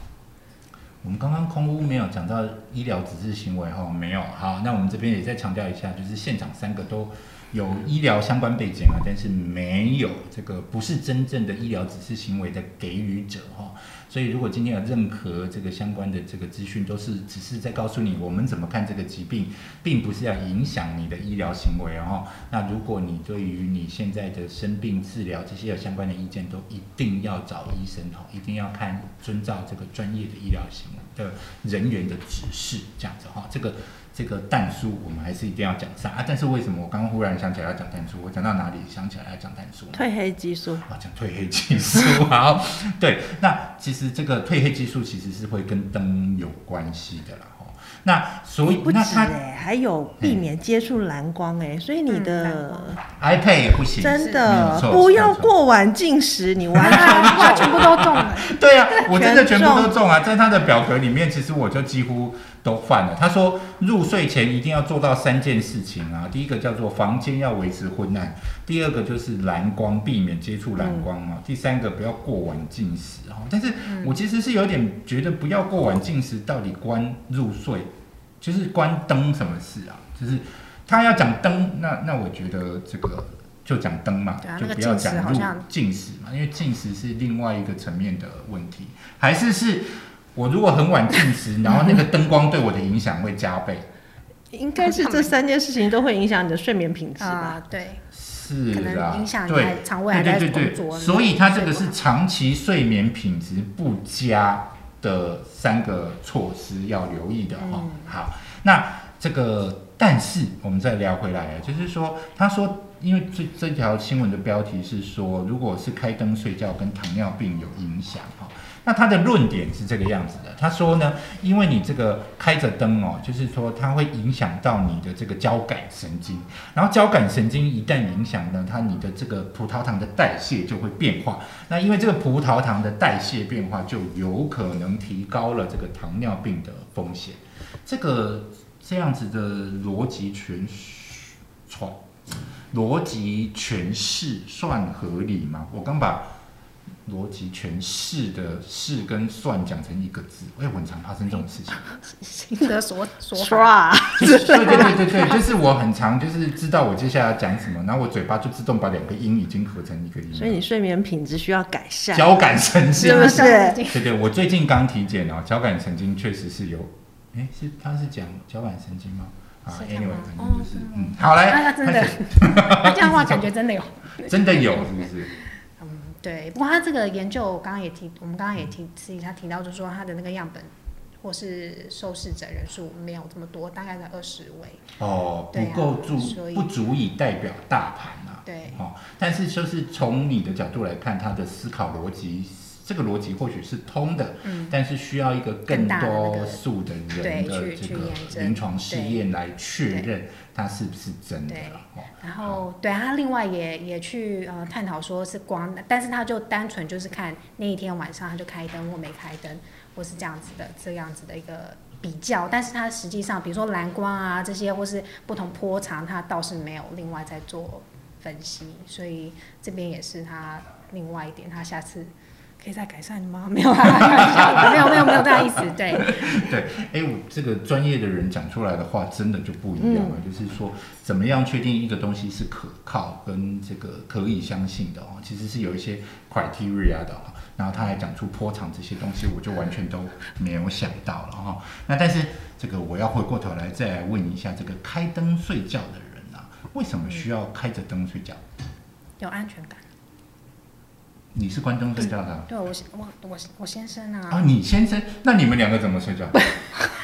[SPEAKER 1] 我们刚刚空屋没有讲到医疗指示行为哈，没有。好，那我们这边也再强调一下，就是现场三个都有医疗相关背景啊，但是没有这个不是真正的医疗指示行为的给予者哈。所以，如果今天有任何这个相关的这个资讯，都是只是在告诉你我们怎么看这个疾病，并不是要影响你的医疗行为哦。那如果你对于你现在的生病治疗这些有相关的意见，都一定要找医生哦，一定要看遵照这个专业的医疗行为的人员的指示，这样子哈，这个。这个蛋书我们还是一定要讲上啊！但是为什么我刚刚忽然想起来要讲蛋书？我讲到哪里想起来要讲蛋书？
[SPEAKER 2] 褪黑激素。
[SPEAKER 1] 啊，讲褪黑激素。好，对，那其实这个褪黑激素其实是会跟灯有关系的啦。那所以
[SPEAKER 2] 不止哎，还有避免接触蓝光哎，所以你的
[SPEAKER 1] iPad 也不行，
[SPEAKER 2] 真的不要过晚进食，你完全
[SPEAKER 3] 完全部都中了。
[SPEAKER 1] 对啊，我真的全部都中啊！在他的表格里面，其实我就几乎。都犯了。他说入睡前一定要做到三件事情啊。第一个叫做房间要维持昏暗，第二个就是蓝光，避免接触蓝光啊。第三个不要过晚进食啊。但是我其实是有点觉得不要过晚进食，到底关入睡就是关灯什么事啊？就是他要讲灯，那那我觉得这个就讲灯嘛，
[SPEAKER 3] 啊
[SPEAKER 1] 就不要讲入进食嘛，因为进食是另外一个层面的问题，还是是我如果很晚进食，然后那个灯光对我的影响会加倍，
[SPEAKER 2] 应该是这三件事情都会影响你的睡眠品质吧？
[SPEAKER 3] 啊，对，
[SPEAKER 1] 是
[SPEAKER 3] 可能
[SPEAKER 1] 啦
[SPEAKER 3] 影响，你
[SPEAKER 1] 对
[SPEAKER 3] 肠胃还在
[SPEAKER 1] 对对对对，
[SPEAKER 3] 工作
[SPEAKER 1] 所以它这个是长期睡眠品质不佳的三个措施要留意的哈、
[SPEAKER 3] 嗯
[SPEAKER 1] 好，那这个但是我们再聊回来啊，就是说，他说，因为这这条新闻的标题是说，如果是开灯睡觉跟糖尿病有影响哈。那他的论点是这个样子的，他说呢，因为你这个开着灯哦，就是说它会影响到你的这个交感神经，然后交感神经一旦影响呢，它你的这个葡萄糖的代谢就会变化。那因为这个葡萄糖的代谢变化，就有可能提高了这个糖尿病的风险。这个这样子的逻辑诠传逻辑诠释算合理吗？我刚把逻辑诠释的“释”跟“算”讲成一个字，哎，我很常发生这种事情。
[SPEAKER 3] 新的说说
[SPEAKER 2] 说
[SPEAKER 3] 法，
[SPEAKER 2] 啊，
[SPEAKER 1] 就是对对对对对，就是我很常就是知道我接下来要讲什么，然后我嘴巴就自动把两个音已经合成一个音。
[SPEAKER 2] 所以你睡眠品质需要改善，
[SPEAKER 1] 交感神经
[SPEAKER 2] 是不是？
[SPEAKER 1] 对对，我最近刚体检哦，交感神经确实是有，哎，是他是讲交感神经吗？啊，anyway，反正就是，嗯，好来，
[SPEAKER 3] 啊真的那这样的话 感觉真的有。
[SPEAKER 1] 真的有是不是？
[SPEAKER 3] 对，不过他这个研究刚刚也提，我们刚刚也提，私底下提到，就是说他的那个样本或是受试者人数没有这么多，大概在二十位。
[SPEAKER 1] 哦，不够足，不足以代表大盘啊。
[SPEAKER 3] 对，
[SPEAKER 1] 哦，但是就是从你的角度来看，他的思考逻辑，这个逻辑或许是通的，
[SPEAKER 3] 嗯，
[SPEAKER 1] 但是需要一个更多数的人
[SPEAKER 3] 对
[SPEAKER 1] 的这个
[SPEAKER 3] 去去验证。
[SPEAKER 1] 临床试验来确认它是不是真的。
[SPEAKER 3] 然后对。他另外也也去呃探讨说是光，但是他就单纯就是看那一天晚上他就开灯或没开灯，或是这样子的这样子的一个比较，但是他实际上比如说蓝光啊这些或是不同波长，他倒是没有另外在做分析，所以这边也是他另外一点，他下次。可以再改善吗？没有没有没有没有这样意思，对，
[SPEAKER 1] 对，哎，我这个专业的人讲出来的话，真的就不一样了。
[SPEAKER 3] 嗯
[SPEAKER 1] 就是说，怎么样确定一个东西是可靠跟这个可以相信的哦？其实是有一些 criteria 的哦。然后他还讲出波长这些东西，我就完全都没有想到了哈、那但是这个我要回过头来再来问一下，这个开灯睡觉的人啊，为什么需要开着灯睡觉？
[SPEAKER 3] 有安全感。
[SPEAKER 1] 你是关灯睡觉的啊？
[SPEAKER 3] 对我我我我先生啊，
[SPEAKER 1] 啊，你先生，那你们两个怎么睡觉？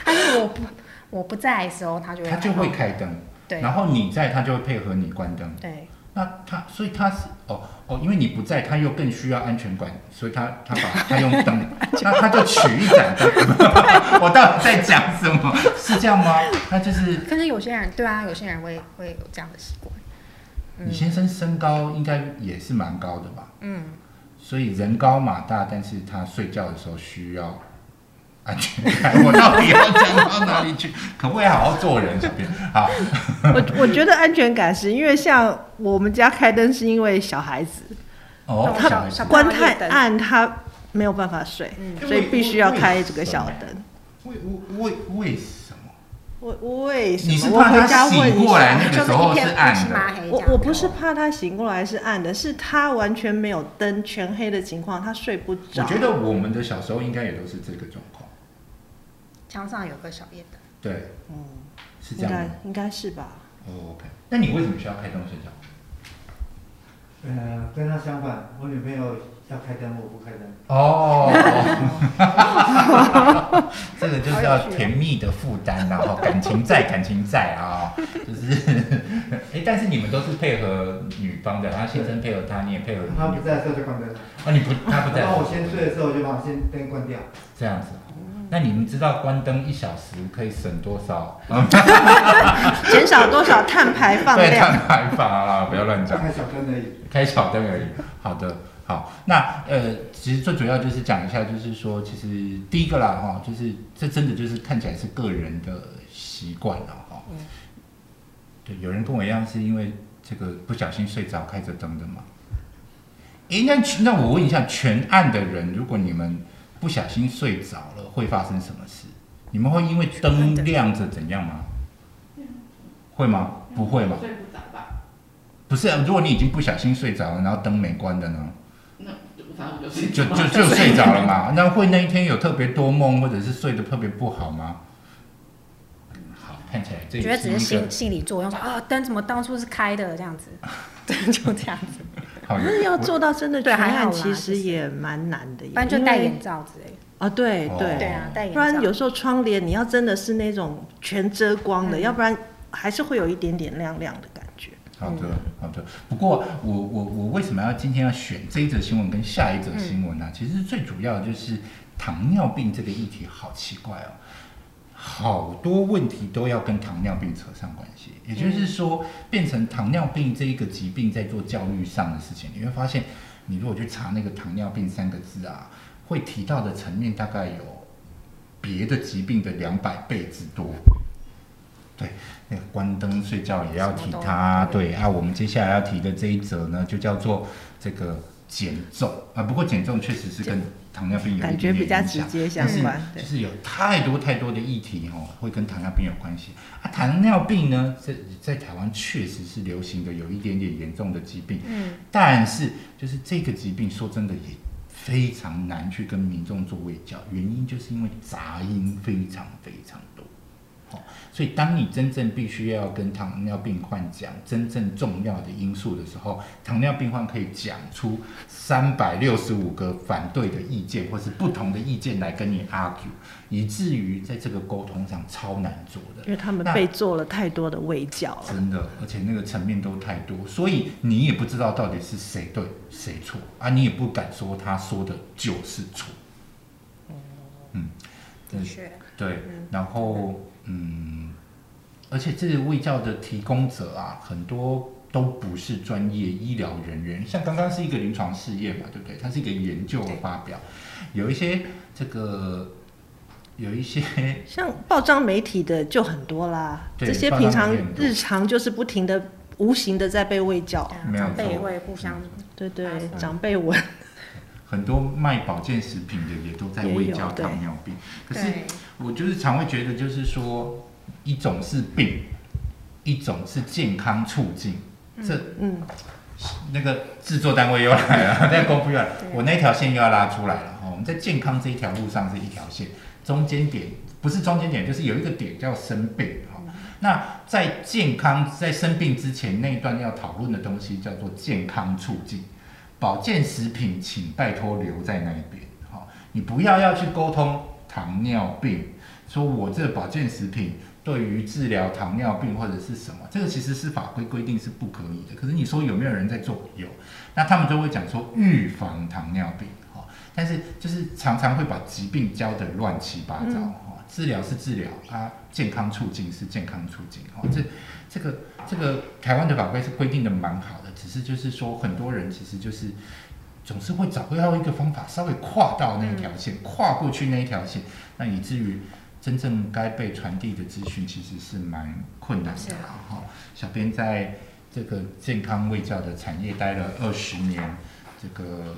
[SPEAKER 3] 但是我不我不在的时候，他就会
[SPEAKER 1] 他就会开灯，
[SPEAKER 3] 对
[SPEAKER 1] 然后你在，他就会配合你关灯。
[SPEAKER 3] 对
[SPEAKER 1] 那他，所以他是哦哦，因为你不在，他又更需要安全感，所以他他把他用灯，那他就取一盏灯。我到底在讲什么？是这样吗？他就是
[SPEAKER 3] 可是有些人对啊，有些人会会有这样的习惯。
[SPEAKER 1] 你先生身高应该也是蛮高的吧？
[SPEAKER 3] 嗯，
[SPEAKER 1] 所以人高马大，但是他睡觉的时候需要安全感。我到底要讲到哪里去？可不可以好好做人，这边？好，
[SPEAKER 2] 我我觉得安全感是因为像我们家开灯是因为小孩子
[SPEAKER 1] 哦，
[SPEAKER 3] 他
[SPEAKER 2] 关太暗，他没有办法睡，
[SPEAKER 3] 嗯
[SPEAKER 2] 所以必须要开这个小灯。
[SPEAKER 1] 为为为什么？
[SPEAKER 2] 我我为什么？
[SPEAKER 1] 你是
[SPEAKER 2] 我回
[SPEAKER 1] 怕他醒
[SPEAKER 2] 家问一下。
[SPEAKER 1] 过来那个
[SPEAKER 3] 就是
[SPEAKER 1] 时候是
[SPEAKER 3] 一片乌漆
[SPEAKER 1] 暗的。
[SPEAKER 2] 我我不是怕他醒过来是暗的，是他完全没有灯，全黑的情况，他睡不着。
[SPEAKER 1] 我觉得我们的小时候应该也都是这个状况。
[SPEAKER 3] 墙上有个小夜灯，
[SPEAKER 1] 对，
[SPEAKER 2] 嗯，
[SPEAKER 1] 是这样吗？
[SPEAKER 2] 应该应该是吧。
[SPEAKER 1] 哦，OK。那你为什么需要开灯睡觉？
[SPEAKER 6] 呃，跟他相反，我女朋友要开灯，我不开灯。
[SPEAKER 1] 哦，这个就是要甜蜜的负担然后，感情在，感情在啊，就是，哎，但是你们都是配合女方的，他先生配合他，你也配合
[SPEAKER 6] 他不在的时候就关灯了。
[SPEAKER 1] 啊，你不，他不在，
[SPEAKER 6] 然后我先睡的时候，我就把先灯关掉。
[SPEAKER 1] 这样子。那你们知道关灯一小时可以省多少？嗯
[SPEAKER 2] 减少多少碳排放
[SPEAKER 1] 对，
[SPEAKER 2] 量？
[SPEAKER 1] 碳排放啊，不要乱讲。
[SPEAKER 6] 开小灯而已。
[SPEAKER 1] 开小灯而已。好的，好，那呃，其实最主要就是讲一下，就是说，其实第一个啦，哈，就是这真的就是看起来是个人的习惯了，哈。
[SPEAKER 3] 嗯
[SPEAKER 1] 对，有人跟我一样是因为这个不小心睡着开着灯的嘛。诶，那那我问一下，全暗的人，如果你们不小心睡着了，会发生什么事？你们会因为灯亮着怎样吗？会吗？不会吗？
[SPEAKER 4] 睡不着吧？
[SPEAKER 1] 不是啊，如果你已经不小心睡着了，然后灯没关的呢，
[SPEAKER 4] 那反正我就睡
[SPEAKER 1] 就就就睡着了嘛。那会那一天有特别多梦，或者是睡得特别不好吗？好，看起来
[SPEAKER 3] 觉得只是心心理作用，说啊灯怎么当初是开的这样子，对，就这样子，
[SPEAKER 1] 好
[SPEAKER 2] 可是要做到真的全暗，
[SPEAKER 3] 对还好
[SPEAKER 2] 其实也蛮难的耶。
[SPEAKER 3] 不然就戴眼罩之类的。
[SPEAKER 2] 啊，对
[SPEAKER 1] 哦
[SPEAKER 2] 对
[SPEAKER 3] 对啊，戴眼
[SPEAKER 2] 不。然有时候窗帘你要真的是那种全遮光的，
[SPEAKER 3] 嗯
[SPEAKER 2] 要不然还是会有一点点亮亮的。
[SPEAKER 1] 好的，好的。不过我我我为什么要今天要选这一则新闻跟下一则新闻呢、其实最主要的就是糖尿病这个议题，好奇怪哦，好多问题都要跟糖尿病扯上关系。也就是说，变成糖尿病这一个疾病在做教育上的事情，你会发现，你如果去查那个糖尿病三个字啊，会提到的层面大概有别的疾病的两百倍之多。对，那个关灯睡觉也要提它。
[SPEAKER 3] 对
[SPEAKER 1] 对啊，我们接下来要提的这一则呢，就叫做这个减重啊。不过减重确实是跟糖尿病有一
[SPEAKER 2] 感觉
[SPEAKER 1] 点点
[SPEAKER 2] 比较
[SPEAKER 1] 影响
[SPEAKER 2] 直接相
[SPEAKER 1] 就是就是有太多太多的议题哦，会跟糖尿病有关系啊。糖尿病呢，在在台湾确实是流行的有一点点严重的疾病，
[SPEAKER 3] 嗯，
[SPEAKER 1] 但是就是这个疾病，说真的也非常难去跟民众做卫教，原因就是因为杂音非常非常多。哦，所以当你真正必须要跟糖尿病患讲真正重要的因素的时候，糖尿病患可以讲出三百六十五个反对的意见，或是不同的意见来跟你 argue，以至于在这个沟通上超难做的
[SPEAKER 2] 因。为他们被做了太多的围剿了。
[SPEAKER 1] 真的，而且那个层面都太多，所以你也不知道到底是谁对谁错啊，你也不敢说他说的就是错。嗯，
[SPEAKER 3] 的确，
[SPEAKER 1] 对，然后嗯，而且这个卫教的提供者啊，很多都不是专业医疗人员，像刚刚是一个临床试验嘛，对不对？它是一个研究发表，有一些这个 有一些
[SPEAKER 2] 像报章媒体的就很多啦，
[SPEAKER 1] 对
[SPEAKER 2] 这些平常日常就是不停的、无形的在被喂教。
[SPEAKER 3] 啊长辈会互相
[SPEAKER 2] 对对长辈文。
[SPEAKER 1] 很多卖保健食品的也都在喂教糖尿病，可是
[SPEAKER 3] 对
[SPEAKER 1] 我就是常会觉得，就是说，一种是病，一种是健康促进。这
[SPEAKER 2] 嗯，
[SPEAKER 1] 那个制作单位又来了，那公布又来了，我那条线又要拉出来了。哦，我们在健康这一条路上是一条线，中间点不是中间点，就是有一个点叫生病。哈、那在健康在生病之前那一段要讨论的东西叫做健康促进。保健食品，请拜托留在那一边。好、你不要要去沟通糖尿病，说我这保健食品对于治疗糖尿病或者是什么，这个其实是法规规定是不可以的。可是你说有没有人在做？有，那他们就会讲说预防糖尿病。哈、但是就是常常会把疾病教的乱七八糟。哈、治疗是治疗啊，健康促进是健康促进。哈，这这个这个台湾的法规是规定的蛮好的，只是就是说很多人其实就是总是会找不到一个方法，稍微跨到那一条线，跨过去那一条线，那以至于真正该被传递的资讯其实是蛮困难的哈、小编在这个健康卫教的产业待了二十年，这个。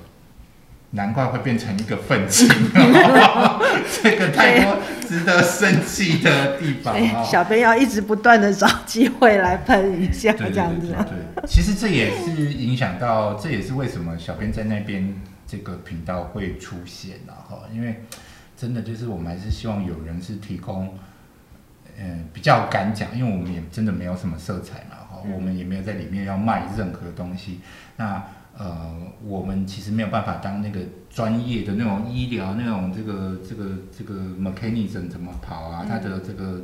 [SPEAKER 1] 难怪会变成一个愤青，这个太多值得生气的地方！
[SPEAKER 2] 小编要一直不断的找机会来喷一下，这样子。
[SPEAKER 1] 对其实这也是影响到，这也是为什么小编在那边这个频道会出现了哈，因为真的就是我们还是希望有人是提供，嗯、比较敢讲，因为我们也真的没有什么色彩嘛哈，我们也没有在里面要卖任何东西，那。呃，我们其实没有办法当那个专业的那种医疗那种这个这个这个 mechanism 怎么跑啊，它的这个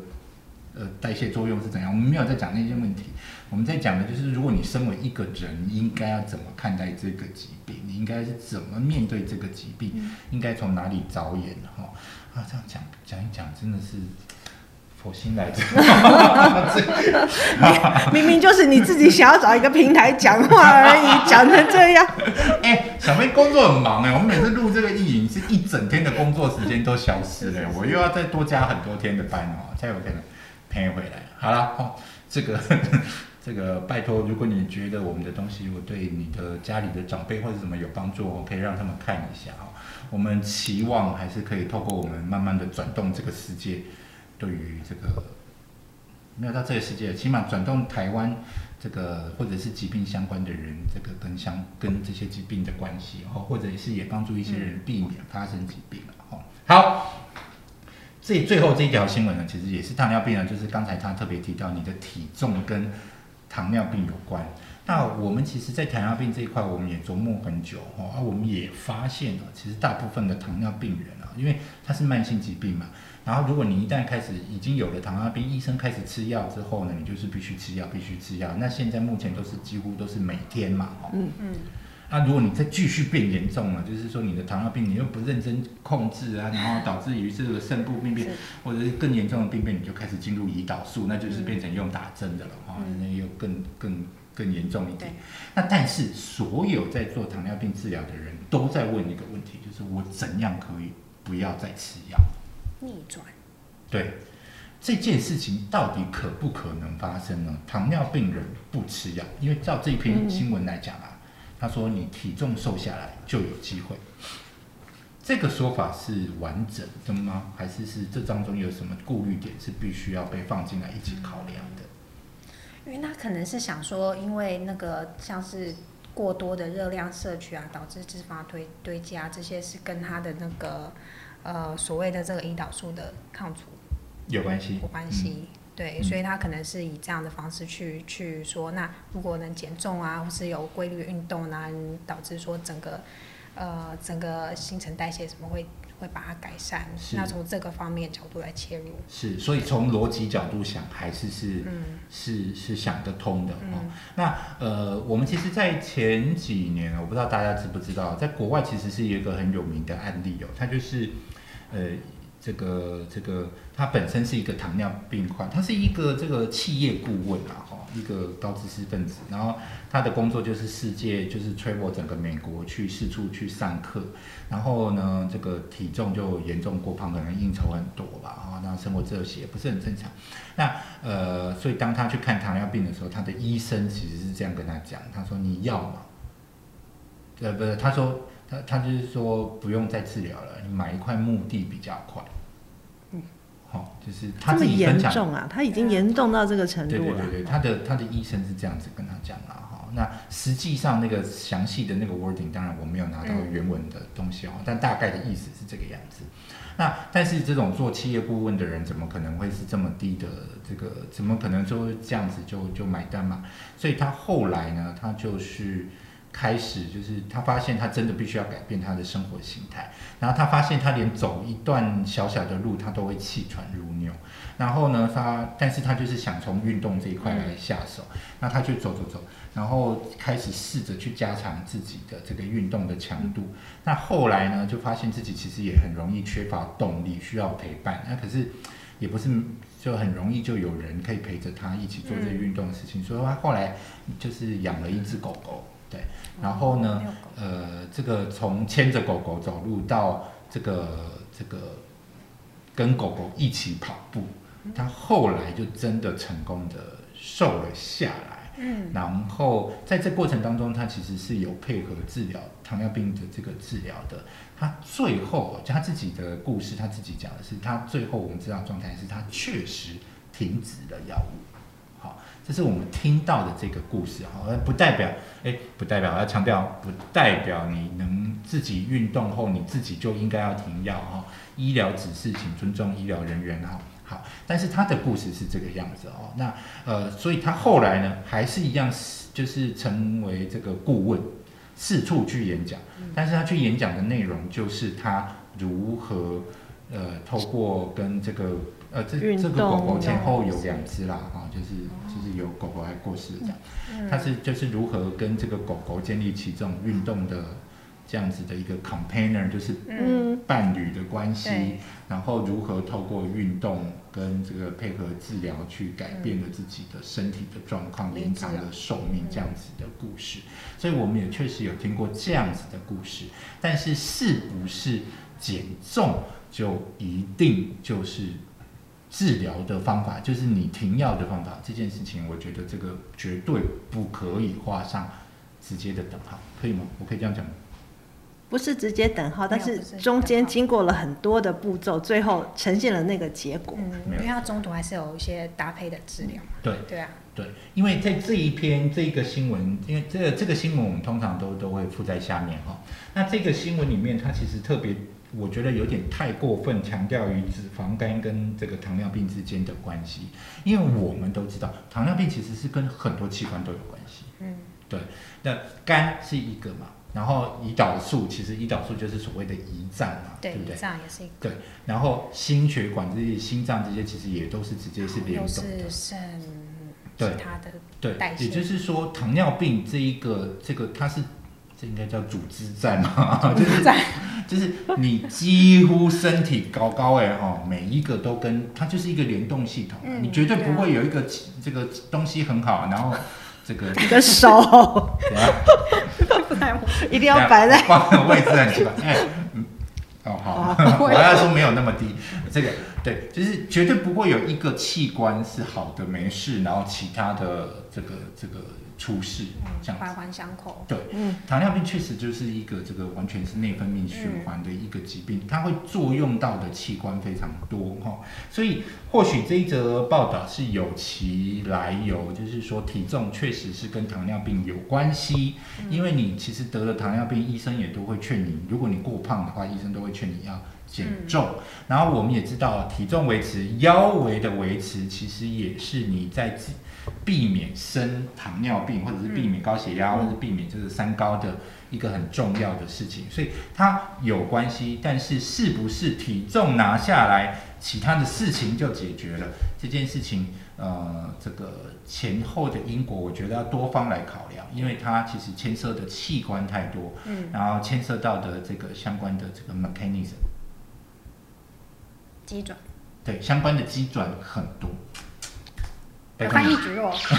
[SPEAKER 1] 呃代谢作用是怎样？我们没有在讲那些问题，我们在讲的就是，如果你身为一个人，应该要怎么看待这个疾病？你应该是怎么面对这个疾病？应该从哪里着眼？哈啊，这样讲讲一讲，真的是佛心来着。
[SPEAKER 2] 明明就是你自己想要找一个平台讲话而已，讲成这样。
[SPEAKER 1] 哎、小妹工作很忙哎、我们每次录这个意影是一整天的工作时间都消失了、我又要再多加很多天的班哦，才有可能陪回来。好了哦，这个 这个拜托，如果你觉得我们的东西如果对你的家里的长辈或者什么有帮助我，可以让他们看一下哦。我们期望还是可以透过我们慢慢的转动这个世界，对于这个没有到这个世界，起码转动台湾这个或者是疾病相关的人，这个跟相跟这些疾病的关系哦，或者是也帮助一些人避免发生疾病哦。好，这最后这一条新闻呢，其实也是糖尿病啊，就是刚才他特别提到你的体重跟糖尿病有关。那我们其实，在糖尿病这一块，我们也琢磨很久哦，啊，我们也发现了，其实大部分的糖尿病人啊，因为它是慢性疾病嘛，然后如果你一旦开始已经有了糖尿病，医生开始吃药之后呢，你就是必须吃药，必须吃药。那现在目前都是几乎都是每天嘛，哦，
[SPEAKER 2] 嗯
[SPEAKER 3] 嗯，
[SPEAKER 1] 那如果你再继续变严重了，就是说你的糖尿病你又不认真控制啊，然后导致于这个肾部病变或者是更严重的病变，你就开始进入胰岛素，那就是变成用打针的了哈，
[SPEAKER 3] 嗯
[SPEAKER 1] 那又更更更严重一点。那但是所有在做糖尿病治疗的人都在问一个问题，就是我怎样可以不要再吃药？
[SPEAKER 3] 逆转，
[SPEAKER 1] 对，这件事情到底可不可能发生呢？糖尿病人不吃药，因为照这篇新闻来讲啊，他说你体重瘦下来就有机会。这个说法是完整的吗？还是是这当中有什么顾虑点是必须要被放进来一起考量的？
[SPEAKER 3] 因为他可能是想说，因为那个像是过多的热量摄取啊，导致脂肪堆堆积啊，这些是跟他的那个呃所谓的这个胰岛素的抗阻
[SPEAKER 1] 有关系？
[SPEAKER 3] 有关系。对，
[SPEAKER 1] 嗯
[SPEAKER 3] 所以他可能是以这样的方式去去说，那如果能减重啊，或是有规律运动啊，导致说整个呃整个新陈代谢什么会会把它改善。那从这个方面角度来切入，
[SPEAKER 1] 是，所以从逻辑角度想，还是是、
[SPEAKER 3] 嗯
[SPEAKER 1] 是是想得通的哦。
[SPEAKER 3] 嗯
[SPEAKER 1] 那呃，我们其实，在前几年，我不知道大家知不知道，在国外其实是一个很有名的案例哦，它就是呃，这个这个他本身是一个糖尿病患，他是一个这个企业顾问啊，哈，一个高知识分子，然后他的工作就是世界就是催我整个美国去四处去上课，然后呢，这个体重就严重过胖，可能应酬很多吧，啊，那生活作息也不是很正常。那呃，所以当他去看糖尿病的时候，他的医生其实是这样跟他讲，他说你要嘛，呃，不是，他说他他就是说不用再治疗了，你买一块墓地比较快。嗯，好、就是他
[SPEAKER 2] 这么严重啊，他已经严重到这个程度了。
[SPEAKER 1] 对对对对，他的他的医生是这样子跟他讲啦哈。那实际上那个详细的那个 wording，当然我没有拿到
[SPEAKER 3] 嗯
[SPEAKER 1] 原文的东西哦，但大概的意思是这个样子。那但是这种做企业顾问的人，怎么可能会是这么低的这个？怎么可能说这样子就就买单嘛？所以他后来呢，他就是开始就是他发现他真的必须要改变他的生活形态，然后他发现他连走一段小小的路，他都会气喘如牛。然后呢，他但是他就是想从运动这一块来下手，那他就走走走，然后开始试着去加强自己的这个运动的强度。那后来呢，就发现自己其实也很容易缺乏动力，需要陪伴。那可是也不是就很容易就有人可以陪着他一起做这些运动的事情，所以他后来就是养了一只狗狗，对，然后呢呃，这个从牵着狗狗走路到这个这个跟狗狗一起跑步，他后来就真的成功的瘦了下来。
[SPEAKER 3] 嗯
[SPEAKER 1] 然后在这过程当中，他其实是有配合治疗糖尿病的这个治疗的。他最后就他自己的故事，他自己讲的是，他最后我们知道状态是他确实停止了药物。好，这是我们听到的这个故事哈，而不代表哎，不代表要强调，不代表你能自己运动后你自己就应该要停药哈。医疗指示请尊重医疗人员哈。好，但是他的故事是这个样子哦。那呃，所以他后来呢，还是一样，就是成为这个顾问，四处去演讲。但是他去演讲的内容就是他如何呃，透过跟这个呃这这个狗狗前后有两只啦哈、就是就是有狗狗还过世这样。他是就是如何跟这个狗狗建立起这种运动的这样子的一个 companion，就是伴侣的关系
[SPEAKER 3] 对，
[SPEAKER 1] 然后如何透过运动跟这个配合治疗去改变了自己的身体的状况，延长
[SPEAKER 3] 解
[SPEAKER 1] 了寿命这样子的故事。所以我们也确实有听过这样子的故事，但是是不是减重就一定就是治疗的方法，就是你停药的方法？这件事情，我觉得这个绝对不可以画上直接的等号，可以吗？我可以这样讲吗？
[SPEAKER 2] 不是直接等号，但是中间经过了很多的步骤，最后呈现了那个结果。
[SPEAKER 3] 嗯，因为它中途还是有一些搭配的治疗嘛。
[SPEAKER 1] 对
[SPEAKER 3] 对啊，
[SPEAKER 1] 对，因为在这一篇这个新闻，因为这个这个新闻我们通常都都会附在下面哈、那这个新闻里面，它其实特别，我觉得有点太过分强调于脂肪肝跟这个糖尿病之间的关系，因为我们都知道，糖尿病其实是跟很多器官都有关系。
[SPEAKER 3] 嗯，
[SPEAKER 1] 对，那肝是一个嘛，然后胰岛素其实胰岛素就是所谓的胰脏嘛，
[SPEAKER 3] 对，
[SPEAKER 1] 不对？
[SPEAKER 3] 胰脏也是一个，
[SPEAKER 1] 对，然后心血管这些、心脏这些，其实也都是直接是联
[SPEAKER 3] 又
[SPEAKER 1] 动的
[SPEAKER 3] 是。肾，
[SPEAKER 1] 对
[SPEAKER 3] 其他的
[SPEAKER 1] 对也就是说，糖尿病这一个这个它是这应该叫组织战嘛，就是
[SPEAKER 3] 在
[SPEAKER 1] 就是你几乎身体高高哎哦，每一个都跟它就是一个联动系统，
[SPEAKER 3] 嗯
[SPEAKER 1] 你绝对不会有一个这个东西很好，然后这个
[SPEAKER 2] 你的手。一定要摆在
[SPEAKER 1] 放的位置很奇怪，哎，嗯，哦好，我要说没有那么低，这个对，就是绝对不会有一个器官是好的没事，然后其他的这个这个出事这样子。
[SPEAKER 3] 环环相扣。
[SPEAKER 1] 对，
[SPEAKER 2] 嗯
[SPEAKER 1] 糖尿病确实就是一个这个完全是内分泌循环的一个疾病，它会作用到的器官非常多哈，所以或许这一则报道是有其来由，就是说体重确实是跟糖尿病有关系，因为你其实得了糖尿病，医生也都会劝你，如果你过胖的话，医生都会劝你要减重。然后我们也知道，体重维持、腰围的维持，其实也是你在避免生糖尿病，或者是避免高血压，或者是避免就是三高的一个很重要的事情。所以它有关系，但是是不是体重拿下来，其他的事情就解决了？这件事情，呃，这个前后的因果，我觉得要多方来考量，因为它其实牵涉的器官太多，
[SPEAKER 3] 嗯，
[SPEAKER 1] 然后牵涉到的这个相关的这个 mechanism。
[SPEAKER 3] 基准，
[SPEAKER 1] 对，相关的机转很多。
[SPEAKER 3] 有翻译局哦。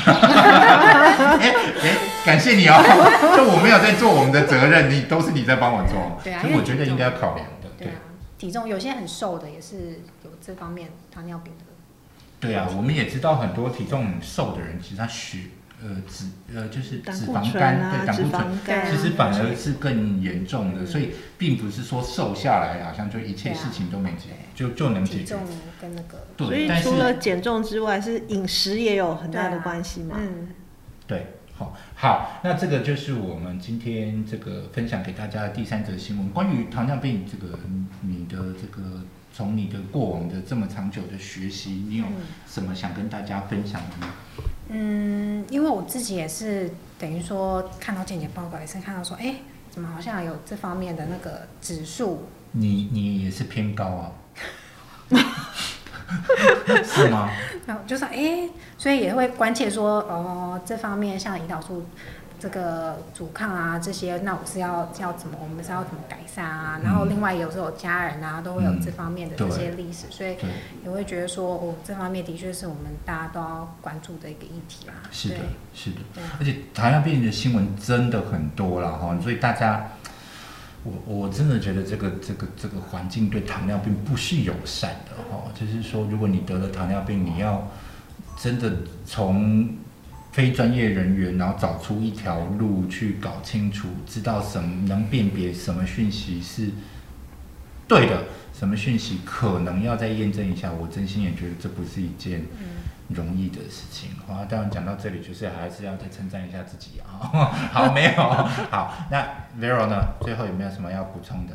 [SPEAKER 1] 哎哎，感谢你哦！就我没有在做我们的责任，你都是你在帮我做。
[SPEAKER 3] 对啊
[SPEAKER 1] 所以我觉得应该要考量的。对
[SPEAKER 3] 对啊，体重有些很瘦的也是有这方面糖尿病的。
[SPEAKER 1] 对啊，我们也知道很多体重很瘦的人，其实他血呃脂呃就是脂肪肝，
[SPEAKER 2] 啊
[SPEAKER 1] 对，胆
[SPEAKER 2] 脂肪
[SPEAKER 1] 固醇。
[SPEAKER 2] 肝
[SPEAKER 1] 其实反而是更严重的，
[SPEAKER 3] 嗯
[SPEAKER 1] 所以并不是说瘦下来好像就一切事情都没解，就就能解决
[SPEAKER 3] 重。跟那个
[SPEAKER 1] 对，
[SPEAKER 2] 所以
[SPEAKER 1] 但是
[SPEAKER 2] 除了减重之外，是饮食也有很大的关系嘛。
[SPEAKER 3] 嗯，
[SPEAKER 1] 对，好，好，那这个就是我们今天这个分享给大家的第三则新闻，关于糖尿病这个嗯你的这个从你的过往的这么长久的学习，你有
[SPEAKER 3] 嗯
[SPEAKER 1] 什么想跟大家分享的吗？
[SPEAKER 3] 嗯，因为我自己也是等于说看到健检报告，也是看到说，哎，怎么好像有这方面的那个指数，
[SPEAKER 1] 你你也是偏高啊？是吗？
[SPEAKER 3] 然后就说，哎，所以也会关切说，哦，这方面像胰岛素这个阻抗啊这些，那我是要要怎么，我们是要怎么改善啊？然后另外有时候家人啊都会有这方面的这些历史，所以
[SPEAKER 1] 对，
[SPEAKER 3] 也会觉得说，哦，这方面的确是我们大家都要关注的一个议题啦。
[SPEAKER 1] 是的，是的。而且糖尿病的新闻真的很多了哈，所以大家，我我真的觉得这个这个这个环境对糖尿病不是友善的哈，就是说，如果你得了糖尿病，你要真的从非专业人员，然后找出一条路去搞清楚，知道什么能辨别什么讯息是对的，什么讯息可能要再验证一下。我真心也觉得这不是一件容易的事情。好，当然讲到这里，就是还是要再称赞一下自己啊。好，没有好，那 Vero 呢？最后有没有什么要补充的？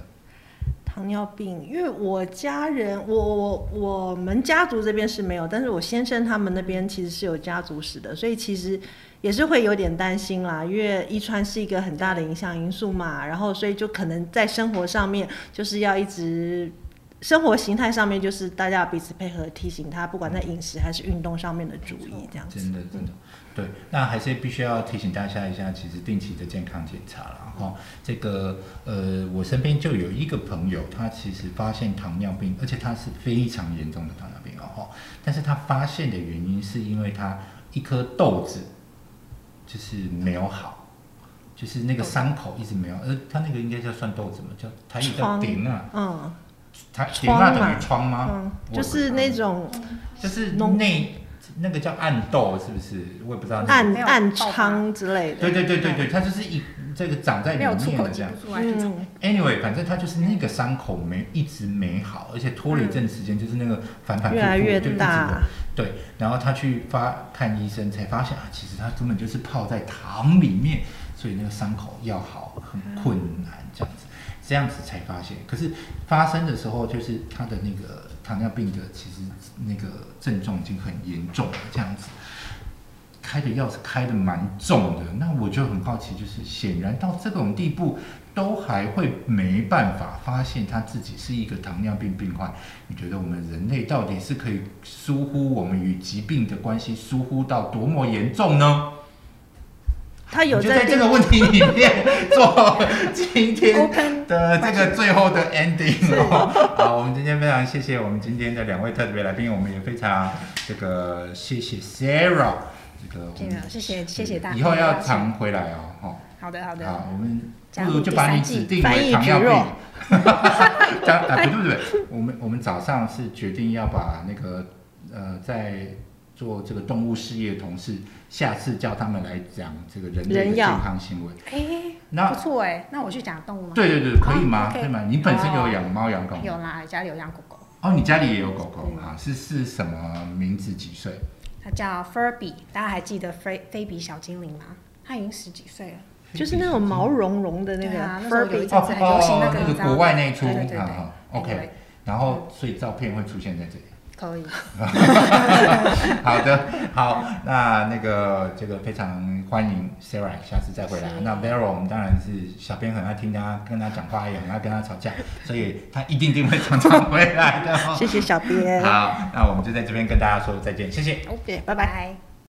[SPEAKER 2] 糖尿病，因为我家人，我我我们家族这边是没有，但是我先生他们那边其实是有家族史的，所以其实也是会有点担心啦，因为遗传是一个很大的影响因素嘛，然后所以就可能在生活上面就是要一直。生活形态上面，就是大家彼此配合，提醒他，不管在饮食还是运动上面的注意，这样子。
[SPEAKER 1] 真的真的，对，那还是必须要提醒大家一下，其实定期的健康检查了哈。这个呃，我身边就有一个朋友，他其实发现糖尿病，而且他是非常严重的糖尿病哦哈。但是他发现的原因是因为他一颗豆子就是没有好，就是那个伤口一直没有，呃，他那个应该叫算豆子嘛，叫他也叫
[SPEAKER 2] 疮
[SPEAKER 1] 顶啊，
[SPEAKER 2] 嗯
[SPEAKER 1] 他顶啊等于疮吗？
[SPEAKER 2] 就是那种
[SPEAKER 1] 就是
[SPEAKER 2] 脓
[SPEAKER 1] 内那个叫暗豆是不是？我也不知道那个。
[SPEAKER 2] 暗暗疮之类的。
[SPEAKER 1] 对对对对对，它就是一这个长在里面的这样。
[SPEAKER 2] 嗯
[SPEAKER 1] ，Anyway，反正它就是那个伤口没一直没好，而且拖了一阵时间，就是那个反反复复
[SPEAKER 2] 越来越
[SPEAKER 1] 就一直
[SPEAKER 2] 大
[SPEAKER 1] 有。对，然后他去发看医生，才发现啊，其实他根本就是泡在糖里面，所以那个伤口要好很困难，这样子，这样子才发现。可是发生的时候，就是他的那个糖尿病的，其实那个症状已经很严重了，这样子。开的药是开的蛮重的，那我就很好奇，就是显然到这种地步，都还会没办法发现他自己是一个糖尿病病患。你觉得我们人类到底是可以疏忽我们与疾病的关系疏忽到多么严重呢？
[SPEAKER 2] 他有
[SPEAKER 1] 你就在
[SPEAKER 2] 在
[SPEAKER 1] 这个问题里面 做今天的这个最后的 ending 哦。好，我们今天非常谢谢我们今天的两位特别来宾，我们也非常这个谢谢 Sarah，这个我们
[SPEAKER 3] 谢谢谢谢大家
[SPEAKER 1] 以后要常回来哦，哈。
[SPEAKER 3] 好的好的，
[SPEAKER 1] 好，我们不如就把你指定为糖尿病
[SPEAKER 2] 植入。
[SPEAKER 1] 当啊，不对不对，我们我们早上是决定要把那个呃，在做这个动物事业的同事，下次叫他们来讲这个人类的健康行为。
[SPEAKER 3] 哎，
[SPEAKER 1] 那
[SPEAKER 3] 不错哎，那我去讲动物吗？
[SPEAKER 1] 对对对，可以吗？可以吗？你本身有
[SPEAKER 3] 哦
[SPEAKER 1] 养猫养狗吗？
[SPEAKER 3] 有啦，家里有养狗狗，
[SPEAKER 1] 哦，你家里也有狗狗
[SPEAKER 3] 嗯
[SPEAKER 1] 啊？是是什么名字？几岁？
[SPEAKER 3] 它叫 Furby，大家还记得菲菲比小精灵吗？它已经十几岁了。
[SPEAKER 2] 就是那种毛茸茸的那个 Furby，
[SPEAKER 3] 阵子很流行那个
[SPEAKER 1] 国外那一出，
[SPEAKER 3] 对对对对
[SPEAKER 1] 好好，OK。然后，所以照片会出现在这里。
[SPEAKER 3] 可以，
[SPEAKER 1] 好的，好，那那个这个非常欢迎 Sarah 下次再回来。那 Vero 我们当然是小编很爱听他跟他讲话，也很爱跟他吵架，所以他一定定会常常回来的、哦。
[SPEAKER 2] 谢谢小编，
[SPEAKER 1] 好，那我们就在这边跟大家说再见，谢谢。
[SPEAKER 2] OK，拜拜。
[SPEAKER 3] 拜。